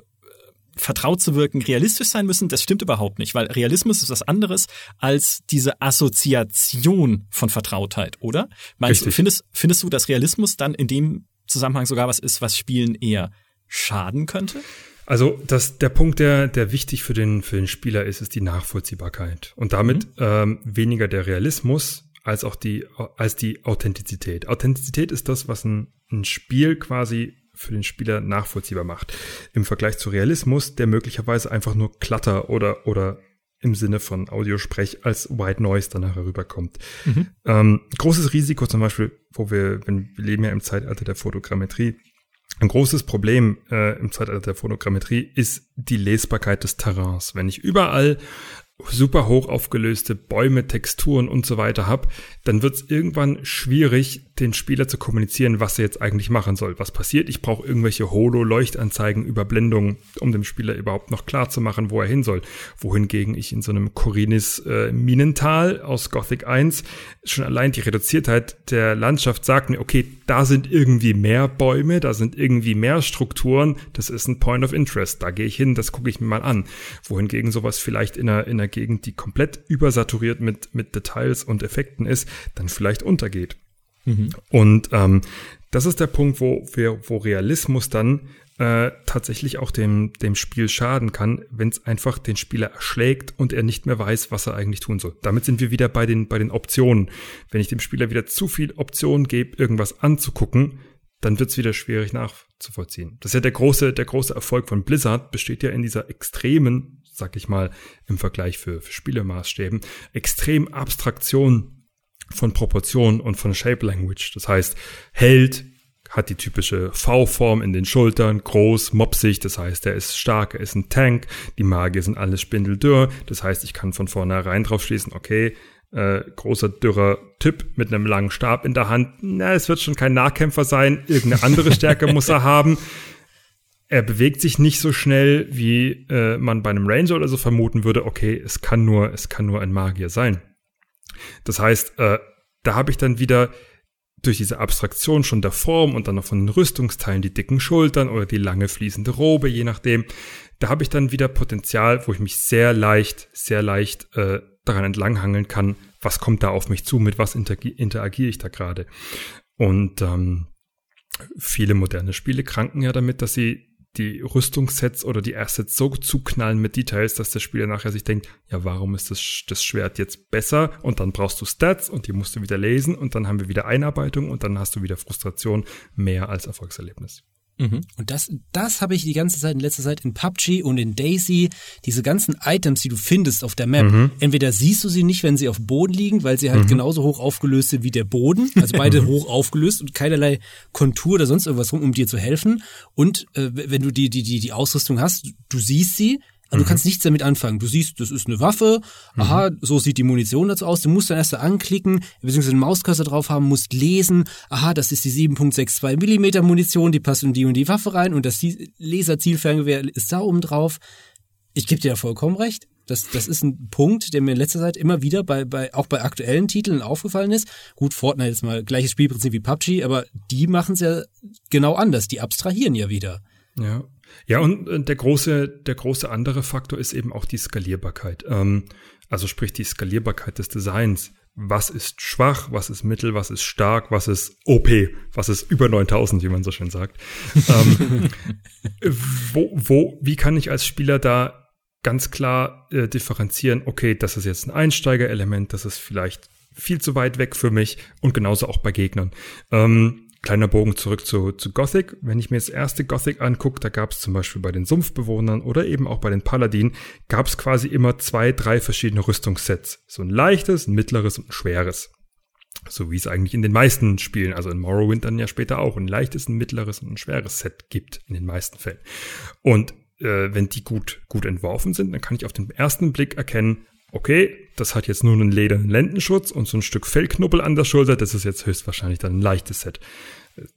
vertraut zu wirken, realistisch sein müssen, das stimmt überhaupt nicht, weil Realismus ist was anderes als diese Assoziation von Vertrautheit, oder? Meinst du, findest, findest du, dass Realismus dann in dem Zusammenhang sogar was ist, was Spielen eher schaden könnte? Also das, der Punkt, der, der wichtig für den, für den Spieler ist, ist die Nachvollziehbarkeit. Und damit mhm. ähm, weniger der Realismus als auch die, als die Authentizität. Authentizität ist das, was ein, ein Spiel quasi für den Spieler nachvollziehbar macht. Im Vergleich zu Realismus, der möglicherweise einfach nur Klatter oder, oder im Sinne von Audiosprech als White Noise danach herüberkommt. Mhm. Ähm, großes Risiko zum Beispiel, wo wir, wenn wir leben ja im Zeitalter der Fotogrammetrie, ein großes Problem äh, im Zeitalter der Fotogrammetrie ist die Lesbarkeit des Terrains. Wenn ich überall super hoch aufgelöste Bäume, Texturen und so weiter habe, dann wird es irgendwann schwierig, den Spieler zu kommunizieren, was er jetzt eigentlich machen soll. Was passiert? Ich brauche irgendwelche Holo-Leuchtanzeigen, Überblendungen, um dem Spieler überhaupt noch klar zu machen, wo er hin soll. Wohingegen ich in so einem Corinis äh, Minental aus Gothic 1 schon allein die Reduziertheit der Landschaft sagt mir, okay, da sind irgendwie mehr Bäume, da sind irgendwie mehr Strukturen, das ist ein Point of Interest, da gehe ich hin, das gucke ich mir mal an. Wohingegen sowas vielleicht in einer, in einer Gegend, die komplett übersaturiert mit, mit Details und Effekten ist, dann vielleicht untergeht. Mhm. Und ähm, das ist der Punkt, wo, wo Realismus dann äh, tatsächlich auch dem, dem Spiel schaden kann, wenn es einfach den Spieler erschlägt und er nicht mehr weiß, was er eigentlich tun soll. Damit sind wir wieder bei den, bei den Optionen. Wenn ich dem Spieler wieder zu viel Optionen gebe, irgendwas anzugucken, dann wird es wieder schwierig nachzuvollziehen. Das ist ja der große, der große Erfolg von Blizzard, besteht ja in dieser extremen, sag ich mal, im Vergleich für, für Spielemaßstäben, extrem Abstraktion von Proportionen und von Shape Language. Das heißt, Held hat die typische V-Form in den Schultern, groß, mopsig, das heißt, er ist stark, er ist ein Tank, die Magier sind alles spindeldürr, das heißt, ich kann von vornherein drauf schließen, okay, äh, großer, dürrer Typ mit einem langen Stab in der Hand, na, es wird schon kein Nahkämpfer sein, irgendeine andere Stärke muss er haben. Er bewegt sich nicht so schnell, wie äh, man bei einem Ranger oder so vermuten würde, okay, es kann nur, es kann nur ein Magier sein. Das heißt, äh, da habe ich dann wieder durch diese Abstraktion schon der Form und dann noch von den Rüstungsteilen die dicken Schultern oder die lange fließende Robe, je nachdem, da habe ich dann wieder Potenzial, wo ich mich sehr leicht, sehr leicht äh, daran entlanghangeln kann, was kommt da auf mich zu, mit was interagiere ich da gerade. Und ähm, viele moderne Spiele kranken ja damit, dass sie die Rüstungssets oder die Assets so zuknallen mit Details, dass der Spieler nachher sich denkt, ja, warum ist das, das Schwert jetzt besser? Und dann brauchst du Stats und die musst du wieder lesen und dann haben wir wieder Einarbeitung und dann hast du wieder Frustration mehr als Erfolgserlebnis. Mhm. Und das, das habe ich die ganze Zeit in letzter Zeit in PUBG und in Daisy, diese ganzen Items, die du findest auf der Map. Mhm. Entweder siehst du sie nicht, wenn sie auf dem Boden liegen, weil sie halt mhm. genauso hoch aufgelöst sind wie der Boden, also beide mhm. hoch aufgelöst und keinerlei Kontur oder sonst irgendwas rum, um dir zu helfen. Und äh, wenn du die, die, die, die Ausrüstung hast, du siehst sie, also mhm. du kannst nichts damit anfangen. Du siehst, das ist eine Waffe, mhm. aha, so sieht die Munition dazu aus. Du musst dann erst da anklicken, beziehungsweise einen Mauscursor drauf haben, musst lesen, aha, das ist die 7.62 Millimeter Munition, die passt in die und die Waffe rein und das Laser-Zielferngewehr ist da oben drauf. Ich gebe dir da vollkommen recht. Das, das ist ein Punkt, der mir in letzter Zeit immer wieder bei, bei, auch bei aktuellen Titeln aufgefallen ist. Gut, Fortnite ist mal gleiches Spielprinzip wie PUBG, aber die machen es ja genau anders. Die abstrahieren ja wieder. Ja, ja, und der große, der große andere Faktor ist eben auch die Skalierbarkeit. Ähm, also sprich die Skalierbarkeit des Designs. Was ist schwach, was ist mittel, was ist stark, was ist OP, was ist über 9000, wie man so schön sagt. ähm, wo, wo, wie kann ich als Spieler da ganz klar äh, differenzieren, okay, das ist jetzt ein Einsteigerelement, das ist vielleicht viel zu weit weg für mich und genauso auch bei Gegnern. Ähm, Kleiner Bogen zurück zu, zu Gothic. Wenn ich mir das erste Gothic angucke, da gab es zum Beispiel bei den Sumpfbewohnern oder eben auch bei den Paladinen, gab es quasi immer zwei, drei verschiedene Rüstungssets. So ein leichtes, ein mittleres und ein schweres. So wie es eigentlich in den meisten Spielen, also in Morrowind dann ja später auch, ein leichtes, ein mittleres und ein schweres Set gibt in den meisten Fällen. Und äh, wenn die gut, gut entworfen sind, dann kann ich auf den ersten Blick erkennen, okay, das hat jetzt nur einen ledernen Lendenschutz und so ein Stück Fellknubbel an der Schulter, das ist jetzt höchstwahrscheinlich dann ein leichtes Set.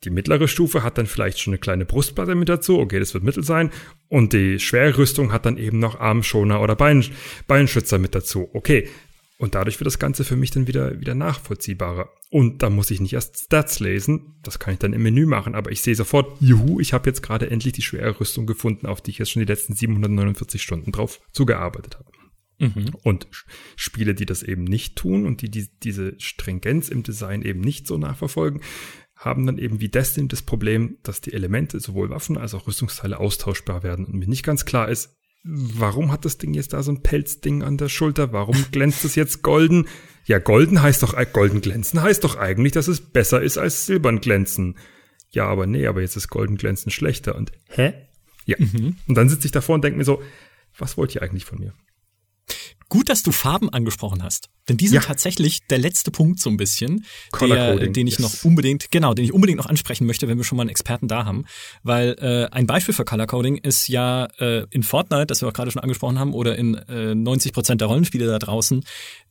Die mittlere Stufe hat dann vielleicht schon eine kleine Brustplatte mit dazu, okay, das wird mittel sein. Und die schwere Rüstung hat dann eben noch Armschoner oder Bein, Beinschützer mit dazu, okay. Und dadurch wird das Ganze für mich dann wieder, wieder nachvollziehbarer. Und da muss ich nicht erst Stats lesen, das kann ich dann im Menü machen, aber ich sehe sofort, juhu, ich habe jetzt gerade endlich die schwere Rüstung gefunden, auf die ich jetzt schon die letzten 749 Stunden drauf zugearbeitet habe. Mhm. Und Spiele, die das eben nicht tun und die, die diese Stringenz im Design eben nicht so nachverfolgen, haben dann eben wie Destiny das Problem, dass die Elemente, sowohl Waffen als auch Rüstungsteile austauschbar werden und mir nicht ganz klar ist, warum hat das Ding jetzt da so ein Pelzding an der Schulter? Warum glänzt es jetzt golden? Ja, golden heißt doch, golden glänzen heißt doch eigentlich, dass es besser ist als silbern glänzen. Ja, aber nee, aber jetzt ist golden glänzen schlechter und hä? Ja. Mhm. Und dann sitze ich davor und denke mir so, was wollt ihr eigentlich von mir? Gut, dass du Farben angesprochen hast. Denn die sind ja. tatsächlich der letzte Punkt so ein bisschen, der, den ich yes. noch unbedingt, genau, den ich unbedingt noch ansprechen möchte, wenn wir schon mal einen Experten da haben. Weil äh, ein Beispiel für Color Coding ist ja äh, in Fortnite, das wir auch gerade schon angesprochen haben, oder in äh, 90 Prozent der Rollenspiele da draußen,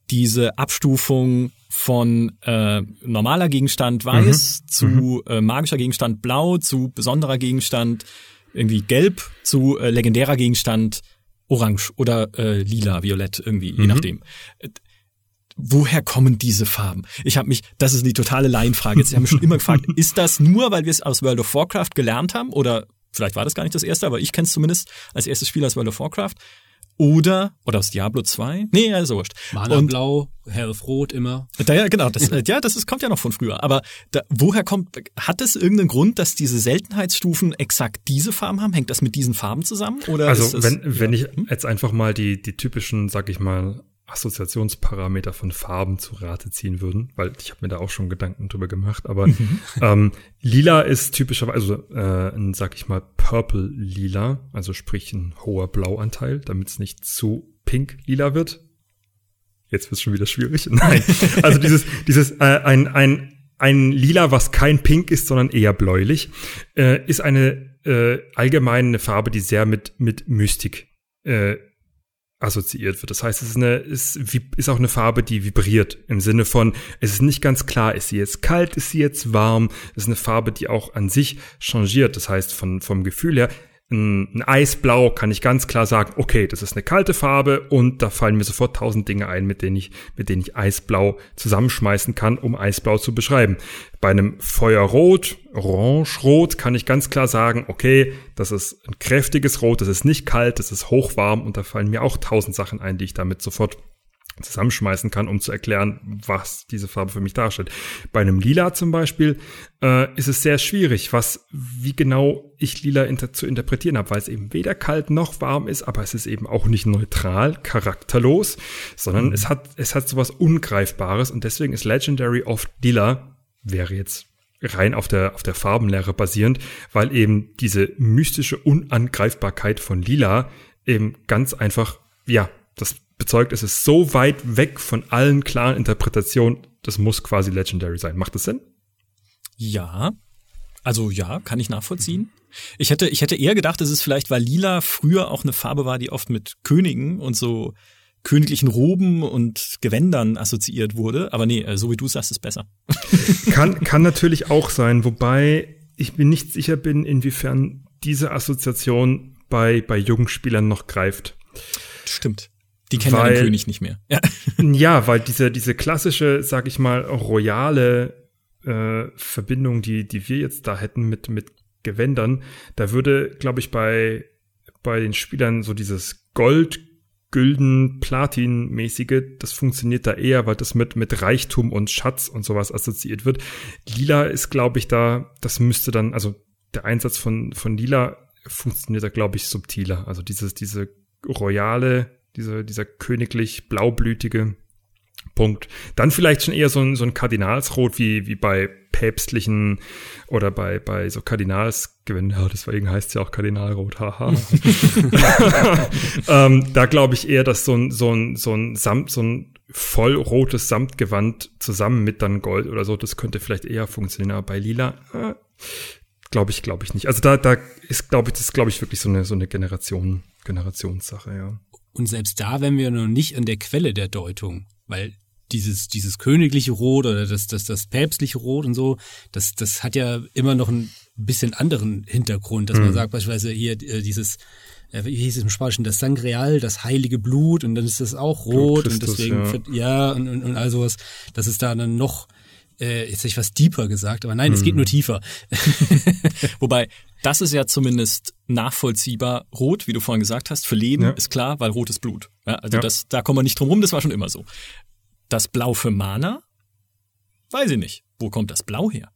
diese Abstufung von äh, normaler Gegenstand weiß mhm. zu mhm. Äh, magischer Gegenstand blau zu besonderer Gegenstand irgendwie gelb zu äh, legendärer Gegenstand orange oder äh, lila, violett irgendwie, je mhm. nachdem. Woher kommen diese Farben? Ich habe mich, das ist die totale Laienfrage. Jetzt, ich habe mich schon immer gefragt, ist das nur, weil wir es aus World of Warcraft gelernt haben? Oder vielleicht war das gar nicht das erste, aber ich kenne es zumindest als erstes Spiel aus World of Warcraft. Oder, oder aus Diablo 2? Nee, ja, so wurscht. Mana und, Blau, Health Rot immer. Da, ja, genau, das, äh, ja, das ist, kommt ja noch von früher. Aber da, woher kommt, hat es irgendeinen Grund, dass diese Seltenheitsstufen exakt diese Farben haben? Hängt das mit diesen Farben zusammen? Oder also, das, wenn, ja. wenn ich hm? jetzt einfach mal die, die typischen, sag ich mal, Assoziationsparameter von Farben zu Rate ziehen würden, weil ich habe mir da auch schon Gedanken drüber gemacht, aber mhm. ähm, lila ist typischerweise, also äh, ein, sag ich mal, purple lila, also sprich ein hoher Blauanteil, damit es nicht zu pink lila wird. Jetzt wird schon wieder schwierig. Nein, also dieses, dieses äh, ein, ein, ein lila, was kein pink ist, sondern eher bläulich, äh, ist eine äh, allgemeine Farbe, die sehr mit, mit Mystik äh, assoziiert wird. Das heißt, es ist, eine, ist, ist auch eine Farbe, die vibriert im Sinne von, es ist nicht ganz klar, ist sie jetzt kalt, ist sie jetzt warm. Es ist eine Farbe, die auch an sich changiert. Das heißt, von, vom Gefühl her, ein, ein Eisblau kann ich ganz klar sagen, okay, das ist eine kalte Farbe und da fallen mir sofort tausend Dinge ein, mit denen ich, mit denen ich Eisblau zusammenschmeißen kann, um Eisblau zu beschreiben. Bei einem Feuerrot, Orange-Rot kann ich ganz klar sagen, okay, das ist ein kräftiges Rot, das ist nicht kalt, das ist hochwarm und da fallen mir auch tausend Sachen ein, die ich damit sofort zusammenschmeißen kann, um zu erklären, was diese Farbe für mich darstellt. Bei einem Lila zum Beispiel äh, ist es sehr schwierig, was, wie genau ich Lila inter zu interpretieren habe, weil es eben weder kalt noch warm ist, aber es ist eben auch nicht neutral, charakterlos, sondern mhm. es hat, es hat sowas Ungreifbares und deswegen ist Legendary oft Lila, wäre jetzt rein auf der, auf der Farbenlehre basierend, weil eben diese mystische Unangreifbarkeit von Lila eben ganz einfach, ja, das bezeugt, es ist so weit weg von allen klaren Interpretationen, das muss quasi Legendary sein. Macht das Sinn? Ja. Also ja, kann ich nachvollziehen. Ich hätte, ich hätte eher gedacht, dass es vielleicht, weil lila früher auch eine Farbe war, die oft mit Königen und so königlichen Roben und Gewändern assoziiert wurde. Aber nee, äh, so wie du sagst, ist besser. kann, kann natürlich auch sein, wobei ich mir nicht sicher bin, inwiefern diese Assoziation bei, bei jungen Spielern noch greift. Stimmt. Die kennen weil, den König nicht mehr. Ja. ja, weil diese, diese klassische, sag ich mal, royale äh, Verbindung, die, die wir jetzt da hätten mit, mit Gewändern, da würde, glaube ich, bei, bei den Spielern so dieses Gold, Gülden, Platin-mäßige, das funktioniert da eher, weil das mit, mit Reichtum und Schatz und sowas assoziiert wird. Lila ist, glaube ich, da, das müsste dann, also der Einsatz von, von Lila funktioniert da, glaube ich, subtiler. Also dieses, diese royale diese, dieser königlich blaublütige Punkt. Dann vielleicht schon eher so ein, so ein Kardinalsrot wie, wie bei päpstlichen oder bei, bei so Kardinalsgewinnen. Ja, deswegen heißt es ja auch Kardinalrot, haha. ähm, da glaube ich eher, dass so ein, so ein, so ein Samt, so ein vollrotes Samtgewand zusammen mit dann Gold oder so, das könnte vielleicht eher funktionieren. Aber bei Lila, äh, glaube ich, glaube ich nicht. Also da, da ist, glaube ich, das ist, glaube ich, wirklich so eine, so eine Generation, Generationssache, ja. Und selbst da wären wir noch nicht an der Quelle der Deutung, weil dieses, dieses königliche Rot oder das, das, das päpstliche Rot und so, das, das hat ja immer noch ein bisschen anderen Hintergrund, dass mhm. man sagt beispielsweise hier äh, dieses, äh, wie hieß es im Spanischen, das Sangreal, das heilige Blut und dann ist das auch rot Christus, und deswegen, ja, ja und, und, und all sowas, dass es da dann noch äh, jetzt hätte ich was deeper gesagt, aber nein, mhm. es geht nur mhm. tiefer. Wobei, das ist ja zumindest nachvollziehbar. Rot, wie du vorhin gesagt hast, für Leben ja. ist klar, weil rotes Blut. Ja, also ja. das, da kommen wir nicht drum rum, das war schon immer so. Das Blau für Mana? Weiß ich nicht. Wo kommt das Blau her?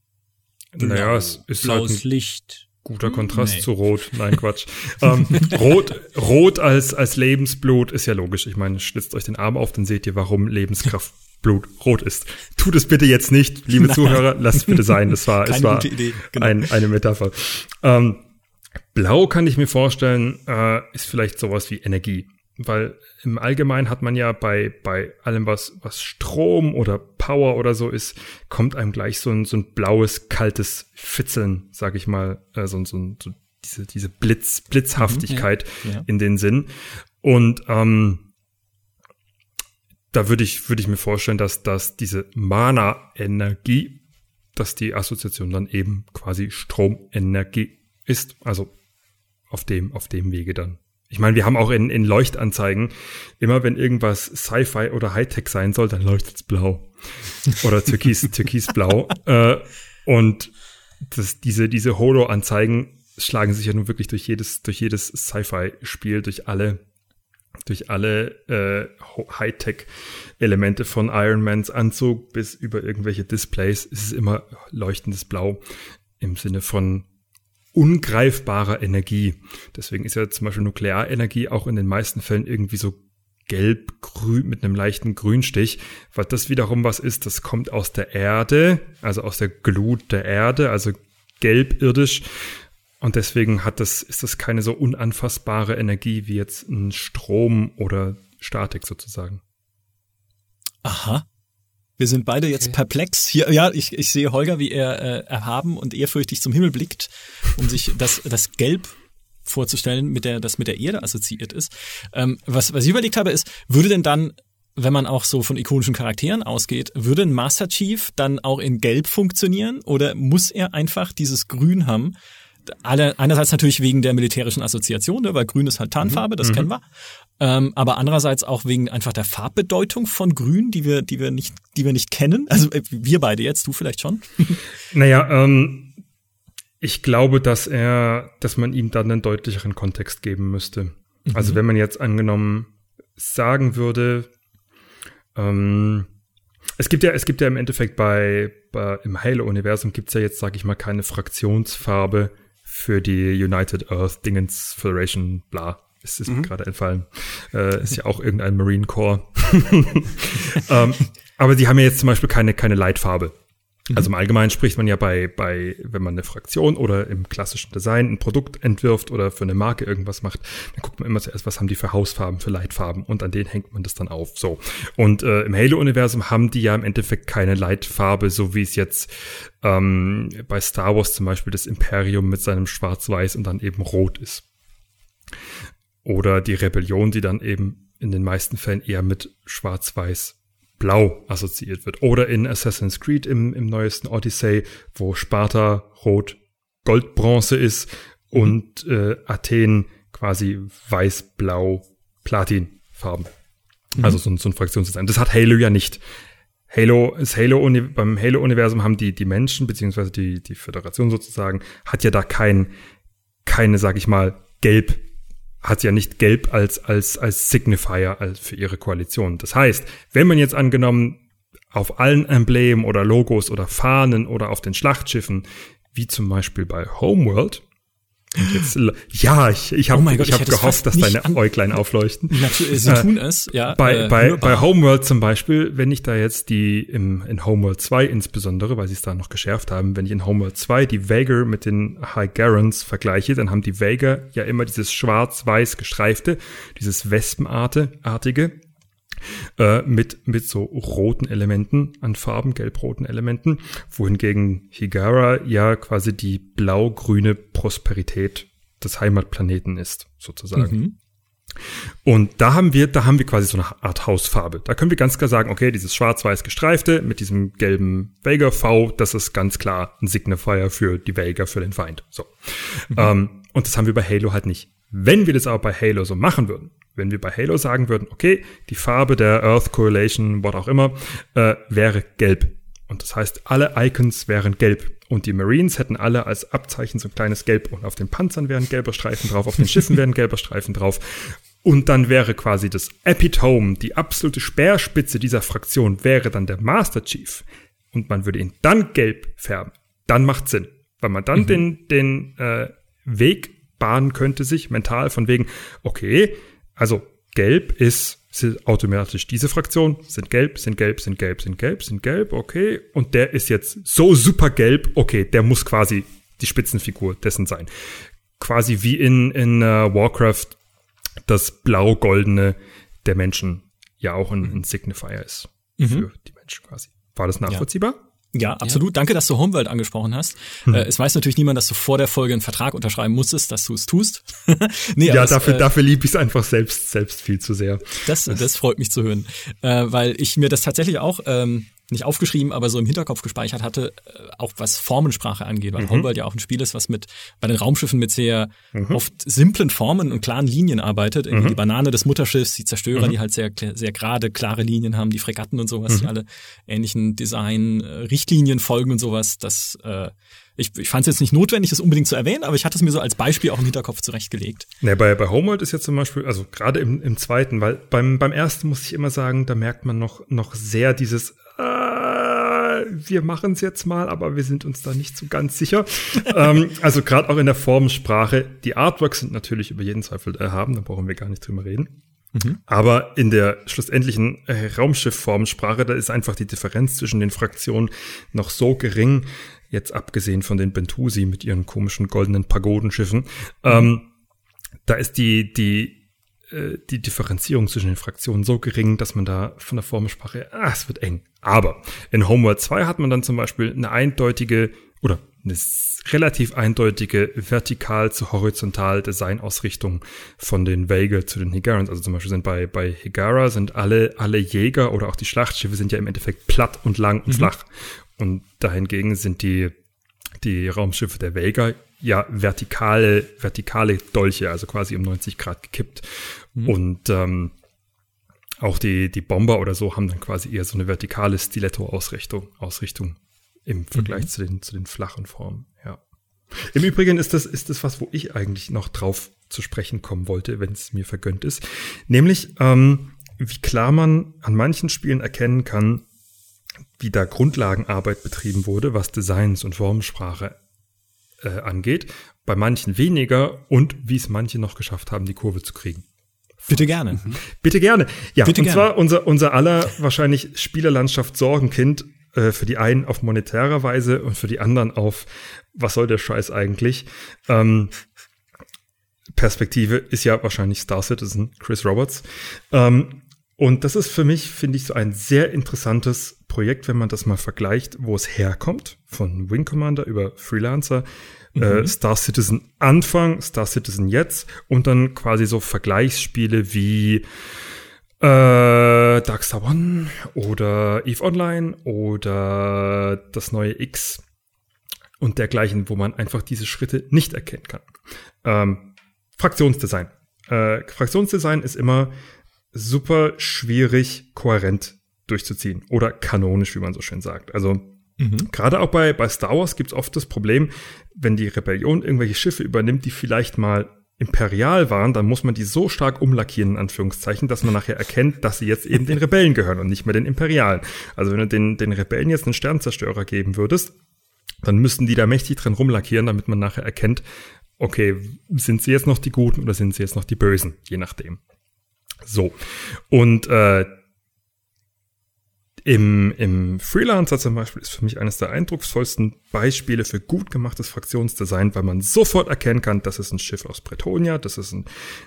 Naja, es ist blaues halt Licht. Guter Kontrast nee. zu Rot. Nein, Quatsch. ähm, Rot, Rot als, als Lebensblut ist ja logisch. Ich meine, schlitzt euch den Arm auf, dann seht ihr, warum Lebenskraft Blut rot ist. Tut es bitte jetzt nicht, liebe Nein. Zuhörer, lasst es bitte sein. Das war, es war genau. ein, eine Metapher. Ähm, Blau kann ich mir vorstellen, äh, ist vielleicht sowas wie Energie. Weil im Allgemeinen hat man ja bei, bei allem, was, was Strom oder Power oder so ist, kommt einem gleich so ein, so ein blaues, kaltes Fitzeln, sag ich mal, äh, so, so, so diese, diese Blitz, Blitzhaftigkeit mhm, ja, ja. in den Sinn. Und ähm, da würde ich, würde ich mir vorstellen, dass, dass diese Mana-Energie, dass die Assoziation dann eben quasi Stromenergie ist. Also auf dem, auf dem Wege dann. Ich meine, wir haben auch in, in Leuchtanzeigen, immer wenn irgendwas Sci-Fi oder Hightech sein soll, dann leuchtet's blau. Oder türkis, türkisblau. äh, und das, diese, diese Holo-Anzeigen schlagen sich ja nun wirklich durch jedes, durch jedes Sci-Fi-Spiel, durch alle durch alle äh, Hightech-Elemente von Iron Mans Anzug bis über irgendwelche Displays ist es immer leuchtendes Blau im Sinne von ungreifbarer Energie. Deswegen ist ja zum Beispiel Nuklearenergie auch in den meisten Fällen irgendwie so gelb-grün mit einem leichten Grünstich, weil das wiederum was ist, das kommt aus der Erde, also aus der Glut der Erde, also gelbirdisch und deswegen hat das, ist das keine so unanfassbare Energie wie jetzt ein Strom oder Statik sozusagen. Aha. Wir sind beide jetzt okay. perplex. Hier, ja, ich, ich sehe Holger, wie er äh, erhaben und ehrfürchtig zum Himmel blickt, um sich das, das Gelb vorzustellen, mit der, das mit der Erde assoziiert ist. Ähm, was, was ich überlegt habe, ist, würde denn dann wenn man auch so von ikonischen Charakteren ausgeht, würde ein Master Chief dann auch in Gelb funktionieren oder muss er einfach dieses Grün haben, alle, einerseits natürlich wegen der militärischen Assoziation, ne, weil Grün ist halt Tarnfarbe, das mhm. kennen wir. Ähm, aber andererseits auch wegen einfach der Farbbedeutung von Grün, die wir, die wir nicht, die wir nicht kennen. Also äh, wir beide jetzt, du vielleicht schon. naja, ähm, ich glaube, dass er, dass man ihm dann einen deutlicheren Kontext geben müsste. Mhm. Also wenn man jetzt angenommen sagen würde, ähm, es gibt ja, es gibt ja im Endeffekt bei, bei im Halo-Universum gibt's ja jetzt, sag ich mal, keine Fraktionsfarbe, für die United Earth Dingens Federation, bla. Es ist mhm. mir gerade entfallen. Äh, ist ja auch irgendein Marine Corps. ähm, aber die haben ja jetzt zum Beispiel keine, keine Leitfarbe. Mhm. Also im Allgemeinen spricht man ja bei, bei, wenn man eine Fraktion oder im klassischen Design ein Produkt entwirft oder für eine Marke irgendwas macht, dann guckt man immer zuerst, was haben die für Hausfarben, für Leitfarben und an denen hängt man das dann auf. So. Und äh, im Halo-Universum haben die ja im Endeffekt keine Leitfarbe, so wie es jetzt ähm, bei Star Wars zum Beispiel das Imperium mit seinem Schwarz-Weiß und dann eben Rot ist. Oder die Rebellion, die dann eben in den meisten Fällen eher mit Schwarz-Weiß blau assoziiert wird. Oder in Assassin's Creed im, im neuesten Odyssey, wo Sparta rot Goldbronze ist mhm. und äh, Athen quasi weiß-blau Platinfarben. Mhm. Also so, ein, so ein Fraktionsdesign. Das hat Halo ja nicht. Halo, das Halo beim Halo-Universum haben die, die Menschen, beziehungsweise die, die Föderation sozusagen, hat ja da kein, keine, sag ich mal, gelb hat ja nicht gelb als, als, als Signifier für ihre Koalition. Das heißt, wenn man jetzt angenommen auf allen Emblemen oder Logos oder Fahnen oder auf den Schlachtschiffen, wie zum Beispiel bei Homeworld, Jetzt, ja, ich, ich habe oh ich hab gehofft, dass deine Äuglein aufleuchten. Sie äh, tun es, ja. Bei, äh, bei, bei Homeworld zum Beispiel, wenn ich da jetzt die im, in Homeworld 2 insbesondere, weil sie es da noch geschärft haben, wenn ich in Homeworld 2 die Vager mit den High Garons vergleiche, dann haben die Vager ja immer dieses schwarz-weiß gestreifte, dieses Wespenartige, äh, mit, mit so roten Elementen an Farben, gelb-roten Elementen, wohingegen Higara ja quasi die blau-grüne Prosperität des Heimatplaneten ist, sozusagen. Mhm. Und da haben wir, da haben wir quasi so eine Art Hausfarbe. Da können wir ganz klar sagen, okay, dieses schwarz-weiß gestreifte mit diesem gelben Vega V, das ist ganz klar ein Signifier für die Vega, für den Feind. So. Mhm. Ähm, und das haben wir bei Halo halt nicht. Wenn wir das aber bei Halo so machen würden, wenn wir bei Halo sagen würden, okay, die Farbe der Earth Correlation, was auch immer, äh, wäre gelb. Und das heißt, alle Icons wären gelb. Und die Marines hätten alle als Abzeichen so ein kleines Gelb. Und auf den Panzern wären gelber Streifen drauf, auf den Schiffen wären gelber Streifen drauf. Und dann wäre quasi das Epitome, die absolute Speerspitze dieser Fraktion, wäre dann der Master Chief. Und man würde ihn dann gelb färben. Dann macht Sinn. Weil man dann mhm. den, den äh, Weg bahnen könnte sich mental von wegen, okay, also gelb ist automatisch diese Fraktion, sind gelb, sind gelb, sind gelb, sind gelb, sind gelb, okay. Und der ist jetzt so super gelb, okay, der muss quasi die Spitzenfigur dessen sein. Quasi wie in, in uh, Warcraft das blau-goldene der Menschen ja auch ein, ein Signifier ist. Mhm. Für die Menschen quasi. War das nachvollziehbar? Ja. Ja, absolut. Ja. Danke, dass du Homeworld angesprochen hast. Hm. Äh, es weiß natürlich niemand, dass du vor der Folge einen Vertrag unterschreiben musstest, dass du es tust. nee, ja, dafür, äh, dafür liebe ich es einfach selbst, selbst viel zu sehr. Das, das freut mich zu hören, äh, weil ich mir das tatsächlich auch ähm, nicht aufgeschrieben, aber so im Hinterkopf gespeichert hatte, äh, auch was Formensprache angeht, weil mhm. Homeworld ja auch ein Spiel ist, was mit bei den Raumschiffen mit sehr mhm. oft simplen Formen und klaren Linien arbeitet. Irgendwie mhm. die Banane des Mutterschiffs, die Zerstörer, mhm. die halt sehr sehr gerade klare Linien haben, die Fregatten und sowas, die mhm. alle ähnlichen Design-Richtlinien folgen und sowas. Das äh, ich, ich fand es jetzt nicht notwendig, das unbedingt zu erwähnen, aber ich hatte es mir so als Beispiel auch im Hinterkopf zurechtgelegt. Ja, bei, bei Homeworld ist jetzt zum Beispiel, also gerade im, im zweiten, weil beim, beim ersten muss ich immer sagen, da merkt man noch, noch sehr dieses, äh, wir machen es jetzt mal, aber wir sind uns da nicht so ganz sicher. ähm, also gerade auch in der Formensprache, die Artworks sind natürlich über jeden Zweifel erhaben, da brauchen wir gar nicht drüber reden. Mhm. Aber in der schlussendlichen äh, Raumschiff-Formensprache, da ist einfach die Differenz zwischen den Fraktionen noch so gering, jetzt abgesehen von den Bentusi mit ihren komischen goldenen Pagodenschiffen. Mhm. Ähm, da ist die, die äh, die Differenzierung zwischen den Fraktionen so gering, dass man da von der Formensprache, ah, es wird eng. Aber in Homeworld 2 hat man dann zum Beispiel eine eindeutige oder eine relativ eindeutige vertikal zu horizontal Designausrichtung von den Vega zu den Higarans. Also zum Beispiel sind bei, bei Higara sind alle, alle Jäger oder auch die Schlachtschiffe sind ja im Endeffekt platt und lang und mhm. flach. Und dahingegen sind die, die Raumschiffe der Vega ja vertikale, vertikale Dolche, also quasi um 90 Grad gekippt. Mhm. Und ähm, auch die, die Bomber oder so haben dann quasi eher so eine vertikale Stiletto-Ausrichtung Ausrichtung im Vergleich mhm. zu, den, zu den flachen Formen. Ja. Im Übrigen ist das, ist das was, wo ich eigentlich noch drauf zu sprechen kommen wollte, wenn es mir vergönnt ist. Nämlich, ähm, wie klar man an manchen Spielen erkennen kann, wie da Grundlagenarbeit betrieben wurde, was Designs und Formensprache äh, angeht. Bei manchen weniger und wie es manche noch geschafft haben, die Kurve zu kriegen. Bitte gerne. Mhm. Bitte gerne. Ja, Bitte und gerne. zwar unser, unser aller wahrscheinlich Spielerlandschaft Sorgenkind, äh, für die einen auf monetärer Weise und für die anderen auf, was soll der Scheiß eigentlich? Ähm, Perspektive ist ja wahrscheinlich Star Citizen, Chris Roberts. Ähm, und das ist für mich, finde ich, so ein sehr interessantes Projekt, wenn man das mal vergleicht, wo es herkommt, von Wing Commander über Freelancer mhm. äh, Star Citizen Anfang, Star Citizen jetzt und dann quasi so Vergleichsspiele wie äh, Darkstar One oder Eve Online oder das neue X und dergleichen, wo man einfach diese Schritte nicht erkennen kann. Ähm, Fraktionsdesign. Äh, Fraktionsdesign ist immer super schwierig, kohärent durchzuziehen oder kanonisch, wie man so schön sagt. Also Mhm. Gerade auch bei, bei Star Wars gibt es oft das Problem, wenn die Rebellion irgendwelche Schiffe übernimmt, die vielleicht mal imperial waren, dann muss man die so stark umlackieren, in Anführungszeichen, dass man nachher erkennt, dass sie jetzt eben den Rebellen gehören und nicht mehr den Imperialen. Also wenn du den, den Rebellen jetzt einen Sternzerstörer geben würdest, dann müssten die da mächtig drin rumlackieren, damit man nachher erkennt, okay, sind sie jetzt noch die Guten oder sind sie jetzt noch die Bösen, je nachdem. So. Und äh, im, Im Freelancer zum Beispiel ist für mich eines der eindrucksvollsten Beispiele für gut gemachtes Fraktionsdesign, weil man sofort erkennen kann, das ist ein Schiff aus Bretonia, das ist ein,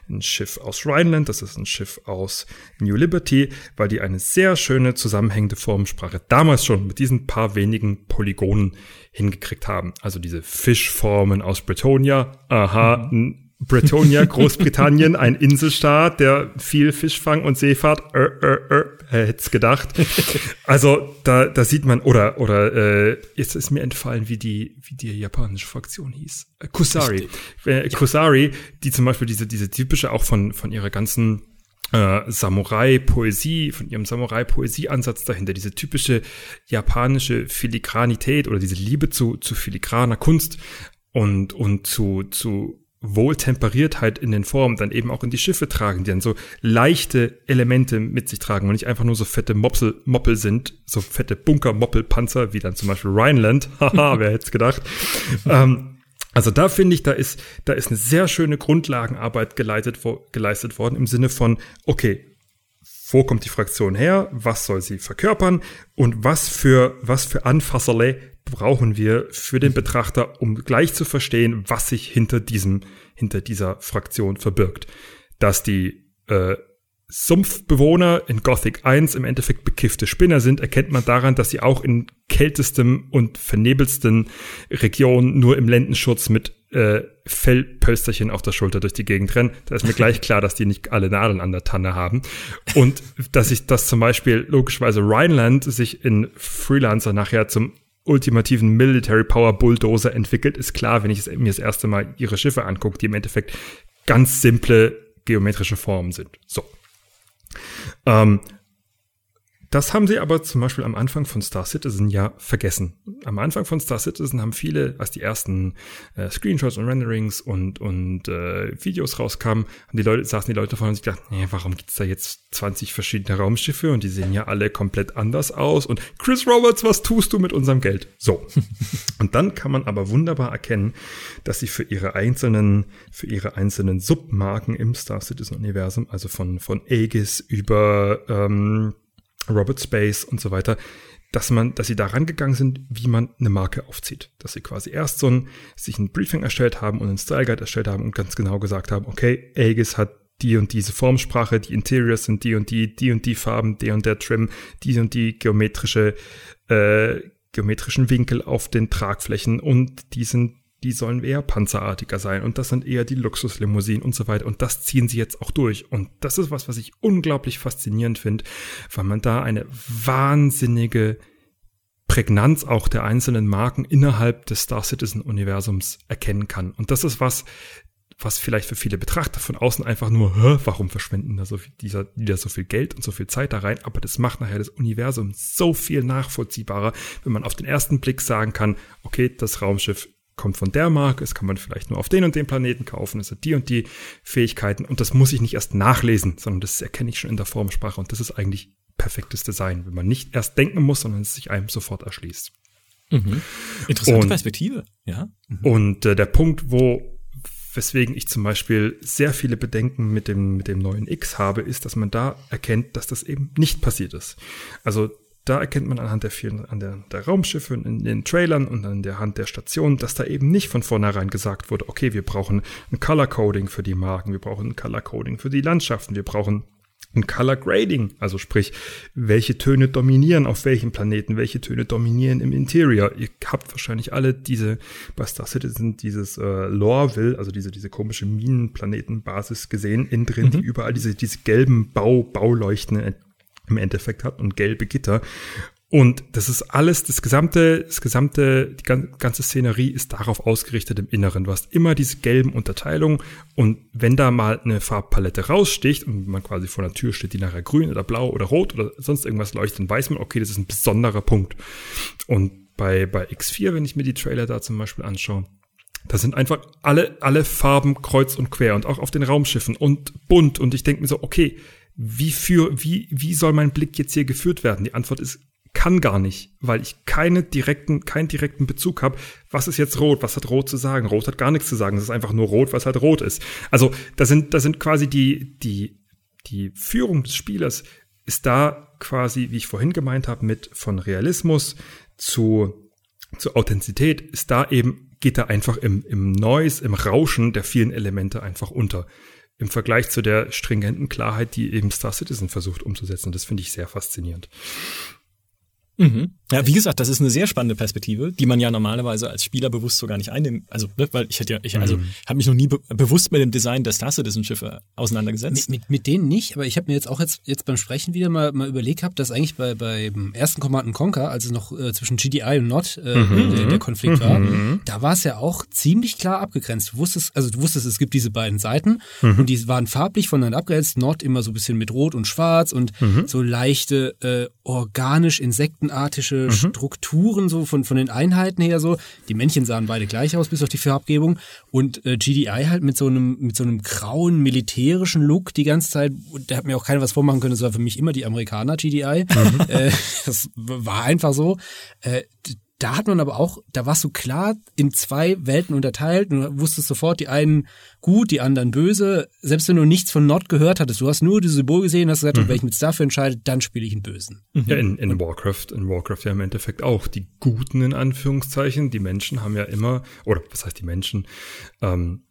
ein Schiff aus Rhineland, das ist ein Schiff aus New Liberty, weil die eine sehr schöne zusammenhängende Formensprache damals schon mit diesen paar wenigen Polygonen hingekriegt haben. Also diese Fischformen aus Bretonia, aha, mhm Bretonia, Großbritannien, ein Inselstaat, der viel Fischfang und Seefahrt, äh, äh, äh, hätte es gedacht. Also da, da sieht man, oder, oder äh, jetzt ist mir entfallen, wie die, wie die japanische Fraktion hieß. Äh, Kusari. Äh, Kusari, die zum Beispiel diese, diese typische auch von, von ihrer ganzen äh, Samurai-Poesie, von ihrem Samurai-Poesie-Ansatz dahinter, diese typische japanische Filigranität oder diese Liebe zu, zu filigraner Kunst und, und zu, zu Wohltemperiertheit in den Formen dann eben auch in die Schiffe tragen, die dann so leichte Elemente mit sich tragen und nicht einfach nur so fette Mopsel, Moppel sind, so fette Bunker-Moppel-Panzer, wie dann zum Beispiel Rhineland. Haha, wer hätte gedacht. ähm, also da finde ich, da ist, da ist eine sehr schöne Grundlagenarbeit geleitet, wo, geleistet worden im Sinne von, okay, wo kommt die Fraktion her? Was soll sie verkörpern? Und was für, was für Anfasserle brauchen wir für den Betrachter, um gleich zu verstehen, was sich hinter diesem, hinter dieser Fraktion verbirgt. Dass die äh, Sumpfbewohner in Gothic 1 im Endeffekt bekiffte Spinner sind, erkennt man daran, dass sie auch in kältestem und vernebelsten Regionen nur im Lendenschutz mit äh, Fellpösterchen auf der Schulter durch die Gegend rennen. Da ist mir gleich klar, dass die nicht alle Nadeln an der Tanne haben. Und dass sich das zum Beispiel logischerweise Rhineland sich in Freelancer nachher zum ultimativen Military Power Bulldozer entwickelt, ist klar, wenn ich mir das erste Mal ihre Schiffe angucke, die im Endeffekt ganz simple geometrische Formen sind. So. Ähm, das haben sie aber zum Beispiel am Anfang von Star Citizen ja vergessen. Am Anfang von Star Citizen haben viele, als die ersten äh, Screenshots und Renderings und, und äh, Videos rauskamen, haben die Leute, saßen die Leute davon und sich gedacht, nee, warum gibt's da jetzt 20 verschiedene Raumschiffe und die sehen ja alle komplett anders aus und Chris Roberts, was tust du mit unserem Geld? So. und dann kann man aber wunderbar erkennen, dass sie für ihre einzelnen, für ihre einzelnen Submarken im Star Citizen Universum, also von, von Aegis über ähm, Robert Space und so weiter, dass man, dass sie da rangegangen sind, wie man eine Marke aufzieht. Dass sie quasi erst so ein, sich ein Briefing erstellt haben und einen Style Guide erstellt haben und ganz genau gesagt haben, okay, Aegis hat die und diese Formsprache, die Interiors sind die und die, die und die Farben, der und der Trim, die und die geometrische, äh, geometrischen Winkel auf den Tragflächen und die sind die sollen eher panzerartiger sein und das sind eher die Luxuslimousinen und so weiter. Und das ziehen sie jetzt auch durch. Und das ist was, was ich unglaublich faszinierend finde, weil man da eine wahnsinnige Prägnanz auch der einzelnen Marken innerhalb des Star Citizen Universums erkennen kann. Und das ist was, was vielleicht für viele Betrachter von außen einfach nur, Hä, warum verschwenden da so viel, dieser, die da so viel Geld und so viel Zeit da rein? Aber das macht nachher das Universum so viel nachvollziehbarer, wenn man auf den ersten Blick sagen kann, okay, das Raumschiff kommt von der Marke, es kann man vielleicht nur auf den und den Planeten kaufen, es hat die und die Fähigkeiten und das muss ich nicht erst nachlesen, sondern das erkenne ich schon in der Formsprache und das ist eigentlich perfektes Design, wenn man nicht erst denken muss, sondern es sich einem sofort erschließt. Mhm. Interessante und, Perspektive, ja. Mhm. Und äh, der Punkt, wo weswegen ich zum Beispiel sehr viele Bedenken mit dem, mit dem neuen X habe, ist, dass man da erkennt, dass das eben nicht passiert ist. Also da erkennt man anhand der vielen, an der, der Raumschiffe in den Trailern und an der Hand der Station, dass da eben nicht von vornherein gesagt wurde, okay, wir brauchen ein Color Coding für die Marken, wir brauchen ein Color Coding für die Landschaften, wir brauchen ein Color Grading, also sprich, welche Töne dominieren auf welchem Planeten, welche Töne dominieren im Interior. Ihr habt wahrscheinlich alle diese, bei Star Citizen, dieses äh, Lorville, also diese, diese komische Minenplanetenbasis gesehen, innen drin, mhm. die überall diese, diese gelben Bau, Bauleuchten im Endeffekt hat und gelbe Gitter. Und das ist alles, das gesamte, das gesamte, die ganze Szenerie ist darauf ausgerichtet im Inneren. Du hast immer diese gelben Unterteilungen und wenn da mal eine Farbpalette raussticht und man quasi vor der Tür steht, die nachher grün oder blau oder rot oder sonst irgendwas leuchtet, dann weiß man, okay, das ist ein besonderer Punkt. Und bei, bei X4, wenn ich mir die Trailer da zum Beispiel anschaue, da sind einfach alle, alle Farben kreuz und quer und auch auf den Raumschiffen und bunt und ich denke mir so, okay, wie für, wie, wie soll mein Blick jetzt hier geführt werden? Die Antwort ist, kann gar nicht, weil ich keine direkten, keinen direkten Bezug habe. Was ist jetzt rot? Was hat rot zu sagen? Rot hat gar nichts zu sagen. Es ist einfach nur rot, was halt rot ist. Also, da sind, da sind quasi die, die, die Führung des Spielers ist da quasi, wie ich vorhin gemeint habe, mit von Realismus zu, zu Authentizität ist da eben, geht da einfach im, im Noise, im Rauschen der vielen Elemente einfach unter im Vergleich zu der stringenten Klarheit, die eben Star Citizen versucht umzusetzen. Das finde ich sehr faszinierend. Mhm. Ja, wie gesagt, das ist eine sehr spannende Perspektive, die man ja normalerweise als Spieler bewusst so gar nicht einnimmt. Also, ne, weil ich hätte ja, ich, also, mhm. habe mich noch nie be bewusst mit dem Design der Star Citizen Schiffe auseinandergesetzt. Mit, mit, mit denen nicht, aber ich habe mir jetzt auch jetzt, jetzt beim Sprechen wieder mal, mal überlegt gehabt, dass eigentlich bei, beim ersten Command Conquer, als es noch äh, zwischen GDI und Not äh, mhm. der, der, Konflikt war, mhm. da war es ja auch ziemlich klar abgegrenzt. Du wusstest, also du wusstest, es gibt diese beiden Seiten mhm. und die waren farblich voneinander abgrenzt. Not immer so ein bisschen mit Rot und Schwarz und mhm. so leichte, äh, organisch, insektenartige mhm. Strukturen Strukturen so von, von den Einheiten her so. Die Männchen sahen beide gleich aus, bis auf die Farbgebung. Und äh, GDI halt mit so einem, mit so einem grauen militärischen Look die ganze Zeit. Und da hat mir auch keiner was vormachen können. Das war für mich immer die Amerikaner GDI. Mhm. Äh, das war einfach so. Äh, da hat man aber auch, da warst du klar in zwei Welten unterteilt und wusstest sofort, die einen gut, die anderen böse. Selbst wenn du nichts von Nord gehört hattest, du hast nur die Symbol gesehen, hast gesagt, mhm. wenn ich mich dafür entscheide, dann spiele ich einen Bösen. Ja, in, in Warcraft, in Warcraft ja im Endeffekt auch. Die Guten in Anführungszeichen, die Menschen haben ja immer, oder was heißt die Menschen? Ähm,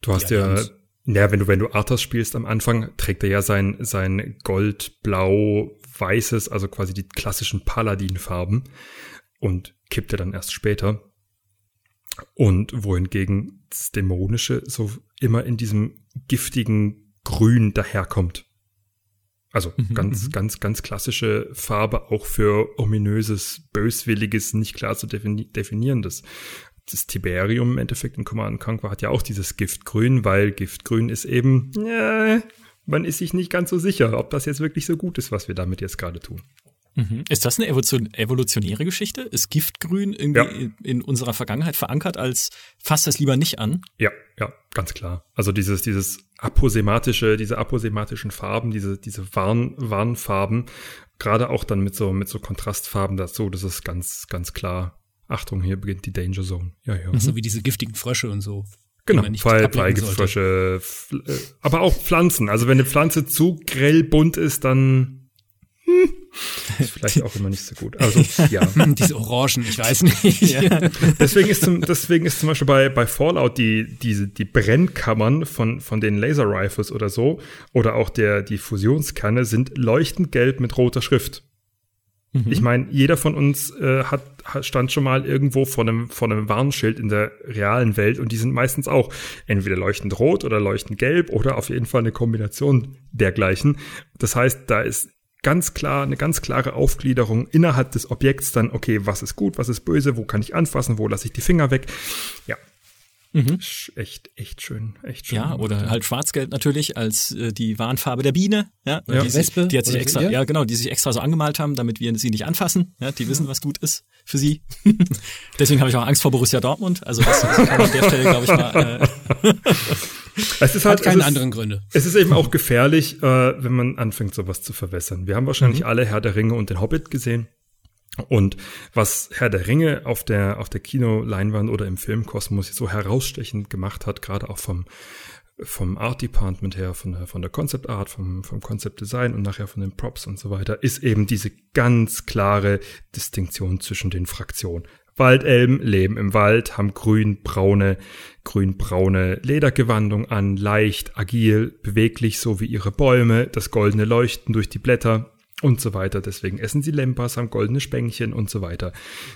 du hast ja, ja ja, wenn du, wenn du Arthas spielst am Anfang, trägt er ja sein, sein Gold, Blau, Weißes, also quasi die klassischen Paladin-Farben und kippte dann erst später. Und wohingegen das Dämonische so immer in diesem giftigen Grün daherkommt. Also mhm, ganz, mhm. ganz, ganz klassische Farbe auch für ominöses, böswilliges, nicht klar zu defini definierendes. Das Tiberium im Endeffekt in Command Conquer hat ja auch dieses Giftgrün, weil Giftgrün ist eben, ja, man ist sich nicht ganz so sicher, ob das jetzt wirklich so gut ist, was wir damit jetzt gerade tun. Mhm. Ist das eine Evolution, evolutionäre Geschichte? Ist Giftgrün irgendwie ja. in, in, unserer Vergangenheit verankert als fasst das lieber nicht an? Ja, ja, ganz klar. Also dieses, dieses aposematische, diese aposematischen Farben, diese, diese Warn, Warnfarben, gerade auch dann mit so, mit so Kontrastfarben dazu, das ist ganz, ganz klar. Achtung, hier beginnt die Danger Zone. Ja, ja. So wie diese giftigen Frösche und so. Genau, Pfeil, Pfeilgiftfrösche, äh, aber auch Pflanzen. Also wenn eine Pflanze zu grell bunt ist, dann hm, ist vielleicht auch immer nicht so gut. Also, ja. Diese Orangen, ich weiß nicht. Ja. Deswegen ist zum, deswegen ist zum Beispiel bei, bei Fallout die, diese, die Brennkammern von, von den Laser Rifles oder so, oder auch der, die Fusionskerne sind leuchtend gelb mit roter Schrift. Mhm. Ich meine, jeder von uns äh, hat, hat, stand schon mal irgendwo vor einem, vor einem Warnschild in der realen Welt und die sind meistens auch entweder leuchtend rot oder leuchtend gelb oder auf jeden Fall eine Kombination dergleichen. Das heißt, da ist ganz klar, eine ganz klare Aufgliederung innerhalb des Objekts dann, okay, was ist gut, was ist böse, wo kann ich anfassen, wo lasse ich die Finger weg. Ja. Mhm. Echt, echt schön, echt schön. Ja, oder halt Schwarzgeld natürlich als äh, die Warnfarbe der Biene. Ja, ja. Die, Wespe. Die hat sich extra, ja? genau, die sich extra so angemalt haben, damit wir sie nicht anfassen. Ja, die wissen, was gut ist für sie. Deswegen habe ich auch Angst vor Borussia Dortmund. Also das, das kann an der Stelle, glaube ich mal. Äh, es ist halt, Hat keine ist, anderen Gründe. Es ist eben auch gefährlich, äh, wenn man anfängt, sowas zu verwässern. Wir haben wahrscheinlich mhm. alle Herr der Ringe und den Hobbit gesehen. Und was Herr der Ringe auf der, auf der Kinoleinwand oder im Filmkosmos so herausstechend gemacht hat, gerade auch vom, vom Art Department her, von der, von der Concept Art, vom, vom Concept Design und nachher von den Props und so weiter, ist eben diese ganz klare Distinktion zwischen den Fraktionen. Waldelben leben im Wald, haben grün-braune, grün-braune Ledergewandung an, leicht, agil, beweglich, so wie ihre Bäume, das goldene Leuchten durch die Blätter und so weiter. Deswegen essen sie Lempas, haben goldene Spänkchen und so weiter.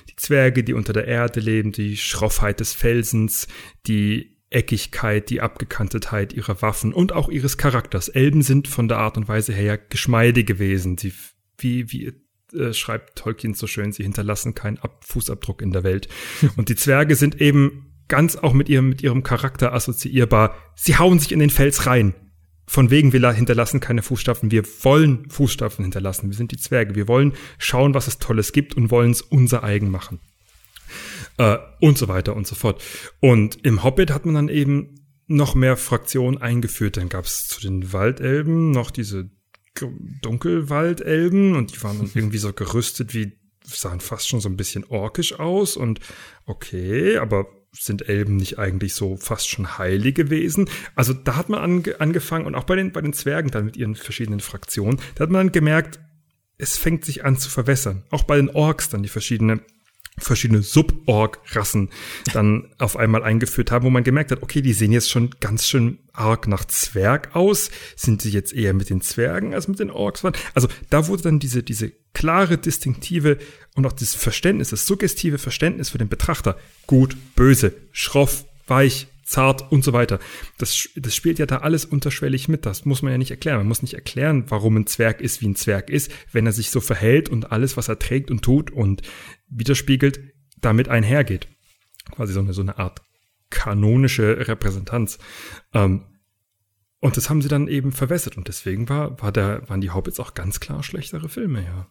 Die Zwerge, die unter der Erde leben, die Schroffheit des Felsens, die Eckigkeit, die Abgekantetheit ihrer Waffen und auch ihres Charakters. Elben sind von der Art und Weise her Geschmeide gewesen. Sie, wie, wie äh, schreibt Tolkien so schön, sie hinterlassen keinen Ab Fußabdruck in der Welt. Und die Zwerge sind eben ganz auch mit ihrem, mit ihrem Charakter assoziierbar. Sie hauen sich in den Fels rein. Von wegen, wir hinterlassen keine Fußstapfen. Wir wollen Fußstapfen hinterlassen. Wir sind die Zwerge. Wir wollen schauen, was es Tolles gibt und wollen es unser eigen machen. Äh, und so weiter und so fort. Und im Hobbit hat man dann eben noch mehr Fraktionen eingeführt. Dann gab es zu den Waldelben noch diese Dunkelwaldelben und die waren dann irgendwie so gerüstet wie, sahen fast schon so ein bisschen orkisch aus und okay, aber sind Elben nicht eigentlich so fast schon heilige Wesen? Also da hat man ange angefangen und auch bei den, bei den Zwergen dann mit ihren verschiedenen Fraktionen, da hat man dann gemerkt, es fängt sich an zu verwässern. Auch bei den Orks dann die verschiedenen verschiedene Sub-Org-Rassen dann auf einmal eingeführt haben, wo man gemerkt hat, okay, die sehen jetzt schon ganz schön arg nach Zwerg aus. Sind sie jetzt eher mit den Zwergen als mit den Orks? Also da wurde dann diese, diese klare, distinktive und auch das Verständnis, das suggestive Verständnis für den Betrachter, gut, böse, schroff, weich, zart und so weiter. Das, das spielt ja da alles unterschwellig mit. Das muss man ja nicht erklären. Man muss nicht erklären, warum ein Zwerg ist, wie ein Zwerg ist, wenn er sich so verhält und alles, was er trägt und tut und widerspiegelt, damit einhergeht. Quasi so eine, so eine Art kanonische Repräsentanz. Ähm, und das haben sie dann eben verwässert und deswegen war, war der, waren die Hobbits auch ganz klar schlechtere Filme, ja.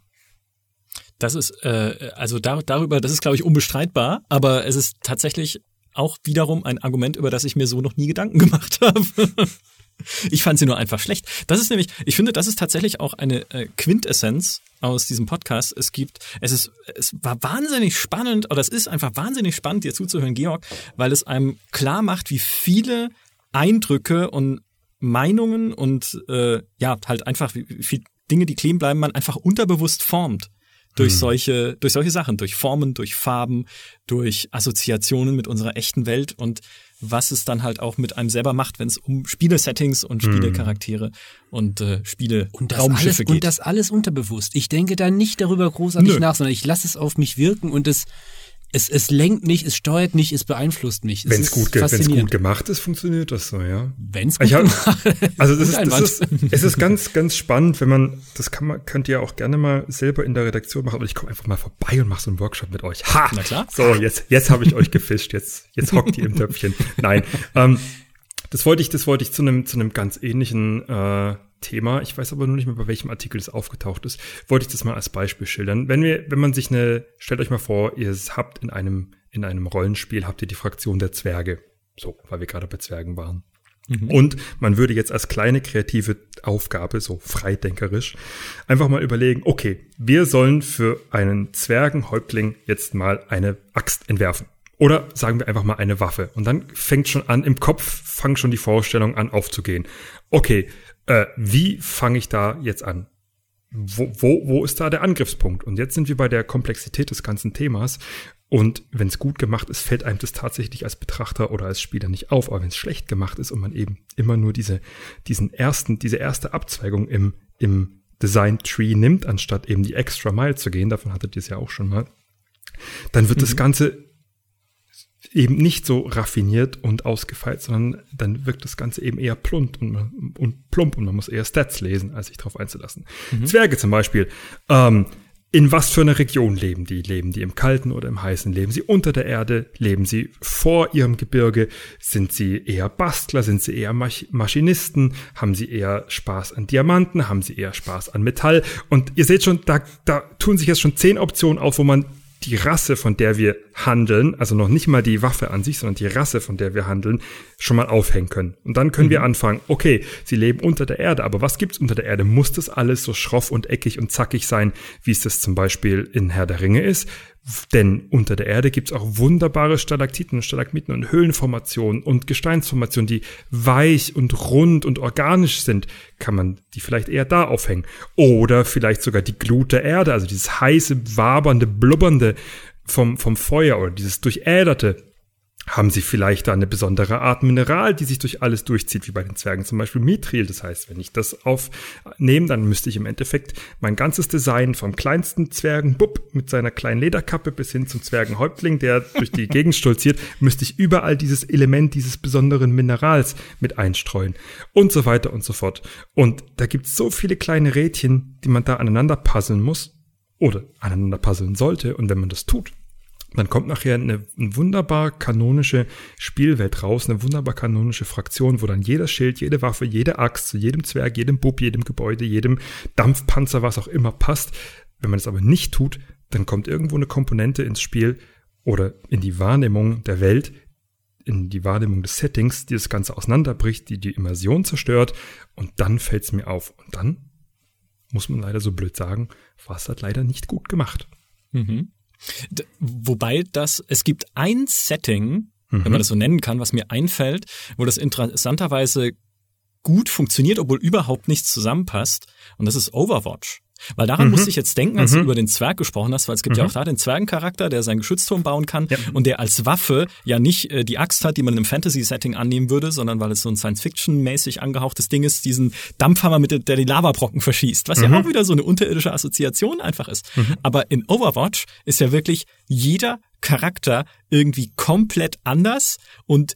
Das ist, äh, also da, darüber, das ist, glaube ich, unbestreitbar, aber es ist tatsächlich auch wiederum ein Argument, über das ich mir so noch nie Gedanken gemacht habe. ich fand sie nur einfach schlecht. Das ist nämlich, ich finde, das ist tatsächlich auch eine äh, Quintessenz aus diesem Podcast. Es gibt, es ist, es war wahnsinnig spannend, oder es ist einfach wahnsinnig spannend, dir zuzuhören, Georg, weil es einem klar macht, wie viele Eindrücke und Meinungen und äh, ja, halt einfach wie, wie Dinge, die kleben bleiben, man einfach unterbewusst formt durch hm. solche, durch solche Sachen, durch Formen, durch Farben, durch Assoziationen mit unserer echten Welt und was es dann halt auch mit einem selber macht, wenn es um Spielesettings und hm. Spielecharaktere und äh, Spiele und das Raumschiffe alles, geht. Und das alles unterbewusst. Ich denke da nicht darüber großartig Nö. nach, sondern ich lasse es auf mich wirken und es es, es lenkt nicht, es steuert nicht, es beeinflusst nicht. Wenn es gut, wenn's gut gemacht ist, funktioniert das so, ja. Wenn es gut hab, gemacht ist. Also das ist, das ist, es ist ganz, ganz spannend, wenn man, das kann man, könnt ihr auch gerne mal selber in der Redaktion machen, aber ich komme einfach mal vorbei und mache so einen Workshop mit euch. Ha! Na klar. So, jetzt, jetzt habe ich euch gefischt, jetzt, jetzt hockt ihr im Töpfchen. Nein. Ähm, das wollte ich, das wollte ich zu einem, zu einem ganz ähnlichen äh, Thema, ich weiß aber nur nicht mehr, bei welchem Artikel es aufgetaucht ist, wollte ich das mal als Beispiel schildern. Wenn wir, wenn man sich eine, stellt euch mal vor, ihr habt in einem, in einem Rollenspiel, habt ihr die Fraktion der Zwerge. So, weil wir gerade bei Zwergen waren. Mhm. Und man würde jetzt als kleine kreative Aufgabe, so freidenkerisch, einfach mal überlegen, okay, wir sollen für einen Zwergenhäuptling jetzt mal eine Axt entwerfen. Oder sagen wir einfach mal eine Waffe. Und dann fängt schon an, im Kopf fangen schon die Vorstellungen an aufzugehen. Okay, äh, wie fange ich da jetzt an? Wo, wo, wo ist da der Angriffspunkt? Und jetzt sind wir bei der Komplexität des ganzen Themas. Und wenn es gut gemacht ist, fällt einem das tatsächlich als Betrachter oder als Spieler nicht auf. Aber wenn es schlecht gemacht ist und man eben immer nur diese, diesen ersten, diese erste Abzweigung im, im Design Tree nimmt, anstatt eben die extra Mile zu gehen, davon hattet ihr es ja auch schon mal, dann wird mhm. das Ganze eben nicht so raffiniert und ausgefeilt, sondern dann wirkt das Ganze eben eher plump und, und plump und man muss eher Stats lesen, als sich darauf einzulassen. Mhm. Zwerge zum Beispiel. Ähm, in was für einer Region leben die? Leben die im kalten oder im heißen? Leben sie unter der Erde? Leben sie vor ihrem Gebirge? Sind sie eher Bastler? Sind sie eher Maschinisten? Haben sie eher Spaß an Diamanten? Haben sie eher Spaß an Metall? Und ihr seht schon, da, da tun sich jetzt schon zehn Optionen auf, wo man die Rasse, von der wir handeln, also noch nicht mal die Waffe an sich, sondern die Rasse, von der wir handeln, schon mal aufhängen können. Und dann können mhm. wir anfangen, okay, sie leben unter der Erde, aber was gibt's unter der Erde? Muss das alles so schroff und eckig und zackig sein, wie es das zum Beispiel in Herr der Ringe ist? Denn unter der Erde gibt's auch wunderbare Stalaktiten und Stalagmiten und Höhlenformationen und Gesteinsformationen, die weich und rund und organisch sind. Kann man die vielleicht eher da aufhängen? Oder vielleicht sogar die Glut der Erde, also dieses heiße, wabernde, blubbernde vom, vom Feuer oder dieses durchäderte haben sie vielleicht da eine besondere Art Mineral, die sich durch alles durchzieht, wie bei den Zwergen zum Beispiel Mithril. Das heißt, wenn ich das aufnehme, dann müsste ich im Endeffekt mein ganzes Design vom kleinsten Zwergen Bub mit seiner kleinen Lederkappe bis hin zum Zwergenhäuptling, der durch die Gegend stolziert, müsste ich überall dieses Element dieses besonderen Minerals mit einstreuen und so weiter und so fort. Und da gibt es so viele kleine Rädchen, die man da aneinander puzzeln muss oder aneinander puzzeln sollte. Und wenn man das tut, dann kommt nachher eine, eine, wunderbar kanonische Spielwelt raus, eine wunderbar kanonische Fraktion, wo dann jeder Schild, jede Waffe, jede Axt zu jedem Zwerg, jedem Bub, jedem Gebäude, jedem Dampfpanzer, was auch immer passt. Wenn man es aber nicht tut, dann kommt irgendwo eine Komponente ins Spiel oder in die Wahrnehmung der Welt, in die Wahrnehmung des Settings, die das Ganze auseinanderbricht, die die Immersion zerstört und dann fällt es mir auf. Und dann, muss man leider so blöd sagen, war es halt leider nicht gut gemacht. Mhm. Wobei das, es gibt ein Setting, mhm. wenn man das so nennen kann, was mir einfällt, wo das interessanterweise gut funktioniert, obwohl überhaupt nichts zusammenpasst. Und das ist Overwatch. Weil daran mhm. musste ich jetzt denken, als mhm. du über den Zwerg gesprochen hast, weil es gibt mhm. ja auch da den Zwergencharakter, der seinen Geschützturm bauen kann ja. und der als Waffe ja nicht äh, die Axt hat, die man im Fantasy-Setting annehmen würde, sondern weil es so ein Science-Fiction-mäßig angehauchtes Ding ist, diesen Dampfhammer, mit der die Lavabrocken verschießt, was ja Mhm. auch wieder so eine unterirdische Assoziation einfach ist. Mhm. Aber in Overwatch ist ja wirklich jeder Charakter irgendwie komplett anders und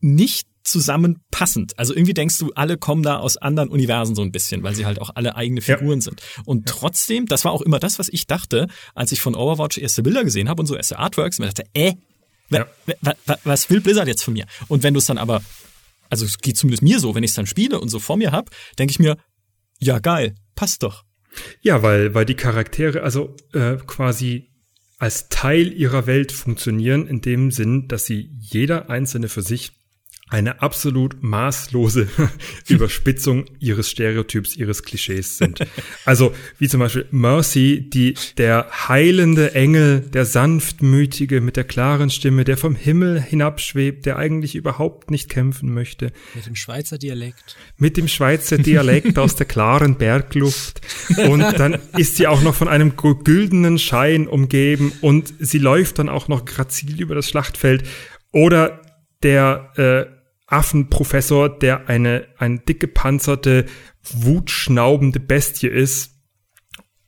nicht zusammenpassend. Also irgendwie denkst du, alle kommen da aus anderen Universen so ein bisschen, weil sie halt auch alle eigene Ja. Figuren sind. Und trotzdem, das war auch immer das, was ich dachte, als ich von Overwatch erste Bilder gesehen habe und so erste Artworks, und mir dachte, äh, Ja. wa- wa- was will Blizzard jetzt von mir? Und wenn du es dann aber, also es geht zumindest mir so, wenn ich es dann spiele und so vor mir hab, denke ich mir, ja geil, passt doch. Ja, weil, weil die Charaktere also äh, quasi als Teil ihrer Welt funktionieren, in dem Sinn, dass sie jeder einzelne für sich eine absolut maßlose Überspitzung ihres Stereotyps, ihres Klischees sind. Also wie zum Beispiel Mercy, die der heilende Engel, der sanftmütige mit der klaren Stimme, der vom Himmel hinabschwebt, der eigentlich überhaupt nicht kämpfen möchte, Mit dem Schweizer Dialekt. mit dem Schweizer Dialekt aus der klaren Bergluft. Und dann ist sie auch noch von einem güldenen Schein umgeben und sie läuft dann auch noch grazil über das Schlachtfeld. Oder der äh, Affenprofessor, der eine, eine dick gepanzerte, wutschnaubende Bestie ist.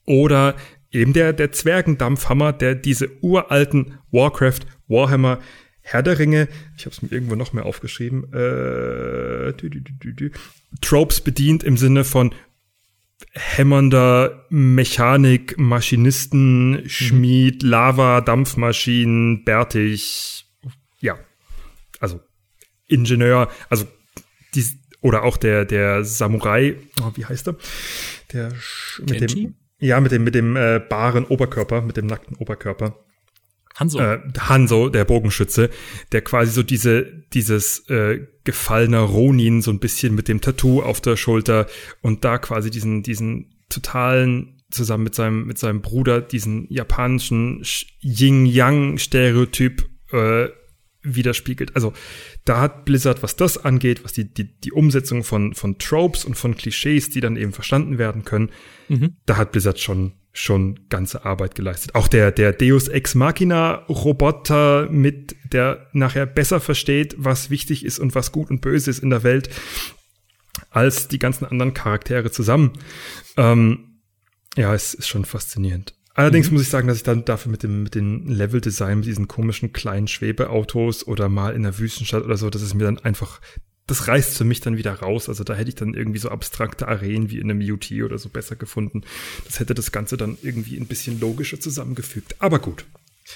Oder eben der, der Zwergendampfhammer, der diese uralten Warcraft, Warhammer, Herr der Ringe, ich habe es mir irgendwo noch mehr aufgeschrieben, äh, dü, dü, dü, Tropes bedient im Sinne von hämmernder Mechanik, Maschinisten, Schmied, Lava, Dampfmaschinen, bärtig, ja, Ingenieur, also die, oder auch der der Samurai, oh, wie heißt er? Der mit Kenji? dem ja mit dem mit dem äh, baren Oberkörper, mit dem nackten Oberkörper. Hanso. Äh, Hanso, der Bogenschütze, der quasi so diese dieses äh, gefallener Ronin so ein bisschen mit dem Tattoo auf der Schulter und da quasi diesen diesen totalen zusammen mit seinem mit seinem Bruder diesen japanischen Yin-Yang-Stereotyp äh, widerspiegelt. Also da hat Blizzard, was das angeht, was die, die, die Umsetzung von, von Tropes und von Klischees, die dann eben verstanden werden können, da hat Blizzard schon, schon ganze Arbeit geleistet. Auch der, der Deus Ex Machina Roboter mit, der nachher besser versteht, was wichtig ist und was gut und böse ist in der Welt, als die ganzen anderen Charaktere zusammen. Ähm, ja, es ist schon faszinierend. Allerdings muss ich sagen, dass ich dann dafür mit dem, mit dem Level-Design, mit diesen komischen kleinen Schwebeautos oder mal in der Wüstenstadt oder so, das ist mir dann einfach, das reißt für mich dann wieder raus. Also da hätte ich dann irgendwie so abstrakte Arenen wie in einem UT oder so besser gefunden. Das hätte das Ganze dann irgendwie ein bisschen logischer zusammengefügt. Aber gut.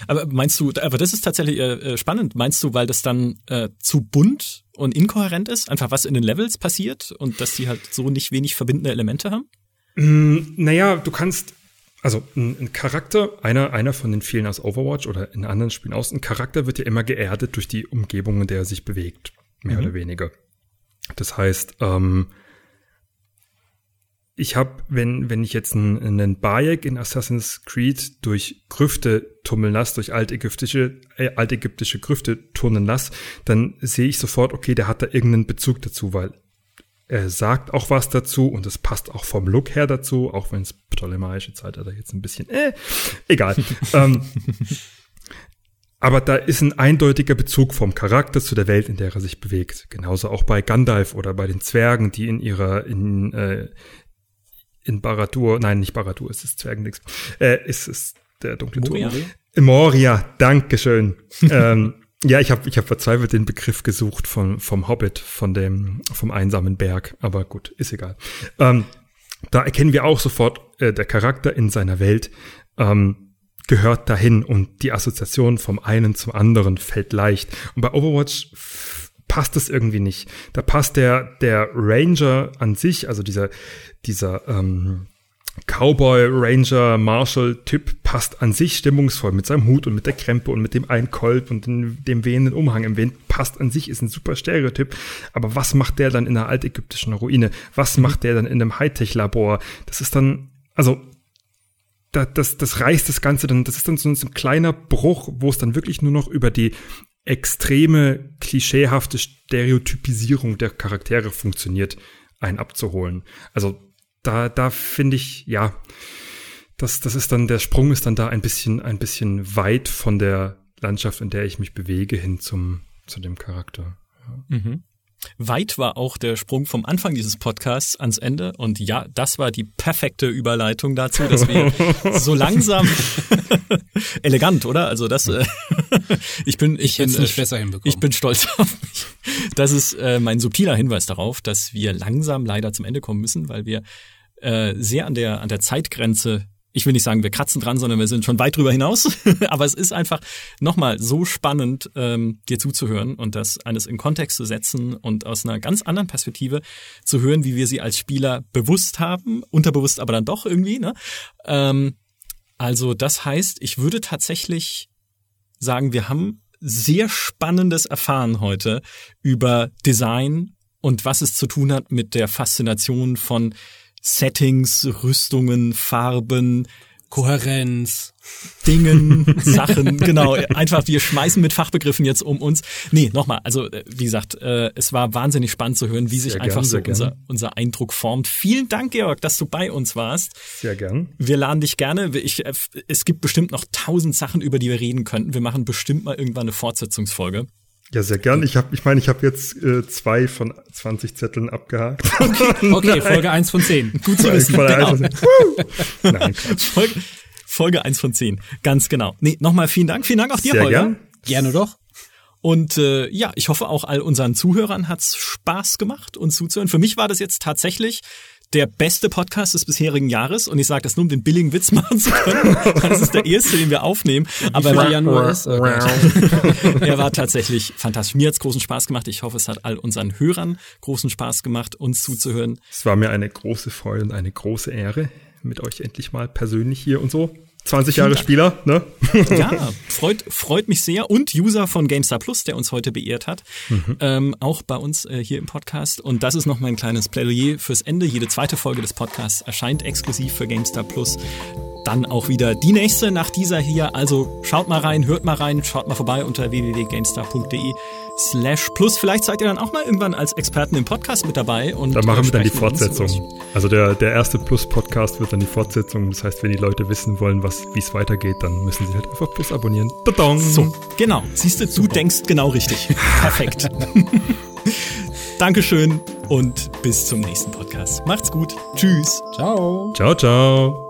Aber meinst du, aber das ist tatsächlich äh, äh, spannend. Meinst du, weil das dann äh, zu bunt und inkohärent ist, einfach was in den Levels passiert und dass die halt so nicht wenig verbindende Elemente haben? Mm, naja, du kannst, also ein, ein Charakter, einer, einer von den vielen aus Overwatch oder in anderen Spielen aus, ein Charakter wird ja immer geerdet durch die Umgebung, in der er sich bewegt, mehr oder weniger. Das heißt, ähm, ich habe, wenn, wenn ich jetzt einen, einen Bayek in Assassin's Creed durch Grüfte tummeln lasse, durch altägyptische, äh, altägyptische Grüfte turnen lasse, dann sehe ich sofort, okay, der hat da irgendeinen Bezug dazu, weil er sagt auch was dazu und es passt auch vom Look her dazu, auch wenn es ptolemäische Zeitalter jetzt ein bisschen, äh, egal. ähm, aber da ist ein eindeutiger Bezug vom Charakter zu der Welt, in der er sich bewegt. Genauso auch bei Gandalf oder bei den Zwergen, die in ihrer, in, äh, in Baradur, nein, nicht Baradur, es ist Zwergendings, äh, es ist der dunkle Moria? Turm. Moria, Dankeschön. ähm, ja, ich habe ich hab verzweifelt den Begriff gesucht von, vom Hobbit, von dem, vom einsamen Berg, aber gut, ist egal. Ähm, da erkennen wir auch sofort, äh, der Charakter in seiner Welt ähm, gehört dahin und die Assoziation vom einen zum anderen fällt leicht. Und bei Overwatch passt das irgendwie nicht. Da passt der, der Ranger an sich, also dieser, dieser ähm, Cowboy, Ranger, Marshall-Typ passt an sich stimmungsvoll mit seinem Hut und mit der Krempe und mit dem einen Kolb und dem, dem wehenden Umhang im Wind. Passt an sich, ist ein super Stereotyp. Aber was macht der dann in einer altägyptischen Ruine? Was macht der dann in einem Hightech-Labor? Das ist dann, also, da, das, das reißt das Ganze dann, das ist dann so ein, so ein kleiner Bruch, wo es dann wirklich nur noch über die extreme, klischeehafte Stereotypisierung der Charaktere funktioniert, einen abzuholen. Also, da, da finde ich, ja, das, das ist dann, der Sprung ist dann da ein bisschen, ein bisschen weit von der Landschaft, in der ich mich bewege, hin zum, zu dem Charakter. Ja. Mhm. Weit war auch der Sprung vom Anfang dieses Podcasts ans Ende. Und ja, das war die perfekte Überleitung dazu, dass wir so langsam elegant, oder? Also das, äh, ich bin, ich, bin, nicht besser hinbekommen. ich bin stolz auf mich. Das ist äh, mein subtiler Hinweis darauf, dass wir langsam leider zum Ende kommen müssen, weil wir äh, sehr an der an der Zeitgrenze ich will nicht sagen, wir kratzen dran, sondern wir sind schon weit drüber hinaus. Aber es ist einfach nochmal so spannend, ähm, dir zuzuhören und das alles in Kontext zu setzen und aus einer ganz anderen Perspektive zu hören, wie wir sie als Spieler bewusst haben, unterbewusst aber dann doch irgendwie. Ne? Ähm, also das heißt, ich würde tatsächlich sagen, wir haben sehr Spannendes erfahren heute über Design und was es zu tun hat mit der Faszination von Settings, Rüstungen, Farben, Kohärenz, Dingen, Sachen, genau. Einfach, wir schmeißen mit Fachbegriffen jetzt um uns. Nee, nochmal, also äh, wie gesagt, äh, es war wahnsinnig spannend zu hören, wie sich sehr einfach gern, so unser, unser Eindruck formt. Vielen Dank, Georg, dass du bei uns warst. Sehr gern. Wir laden dich gerne. Ich, äh, es gibt bestimmt noch tausend Sachen, über die wir reden könnten. Wir machen bestimmt mal irgendwann eine Fortsetzungsfolge. Ja, sehr gern. Ich habe, ich meine, ich habe jetzt äh, zwei von 20 Zetteln abgehakt. Okay, okay Folge 1 von 10. Gut zu wissen. Folge, genau. 1 Nein, Folge, Folge 1 von 10. Ganz genau. Nee, nochmal vielen Dank. Vielen Dank auch dir, sehr Holger. Gern. Gerne doch. Und äh, ja, ich hoffe auch all unseren Zuhörern hat's Spaß gemacht, uns zuzuhören. Für mich war das jetzt tatsächlich der beste Podcast des bisherigen Jahres und ich sage das nur, um den billigen Witz machen zu können. Das ist der erste, den wir aufnehmen. Aber er Januar ist. Oh er war tatsächlich fantastisch. Mir hat's großen Spaß gemacht. Ich hoffe, es hat all unseren Hörern großen Spaß gemacht, uns zuzuhören. Es war mir eine große Freude und eine große Ehre, mit euch endlich mal persönlich hier und so 20 Jahre Spieler, ne? Ja, freut, freut mich sehr. Und User von GameStar Plus, der uns heute beehrt hat, mhm. ähm, auch bei uns äh, hier im Podcast. Und das ist noch mein kleines Plädoyer fürs Ende. Jede zweite Folge des Podcasts erscheint exklusiv für GameStar Plus. Dann auch wieder die nächste nach dieser hier. Also schaut mal rein, hört mal rein, schaut mal vorbei unter www.gamestar.de slash plus. Vielleicht seid ihr dann auch mal irgendwann als Experten im Podcast mit dabei. Und da machen wir dann die Fortsetzung. Also der, der erste Plus-Podcast wird dann die Fortsetzung. Das heißt, wenn die Leute wissen wollen, was wie es weitergeht, dann müssen sie halt einfach Plus abonnieren. Tadang. So, genau. Siehst du, du denkst genau richtig. Perfekt. Dankeschön und bis zum nächsten Podcast. Macht's gut. Tschüss. Ciao. Ciao, ciao.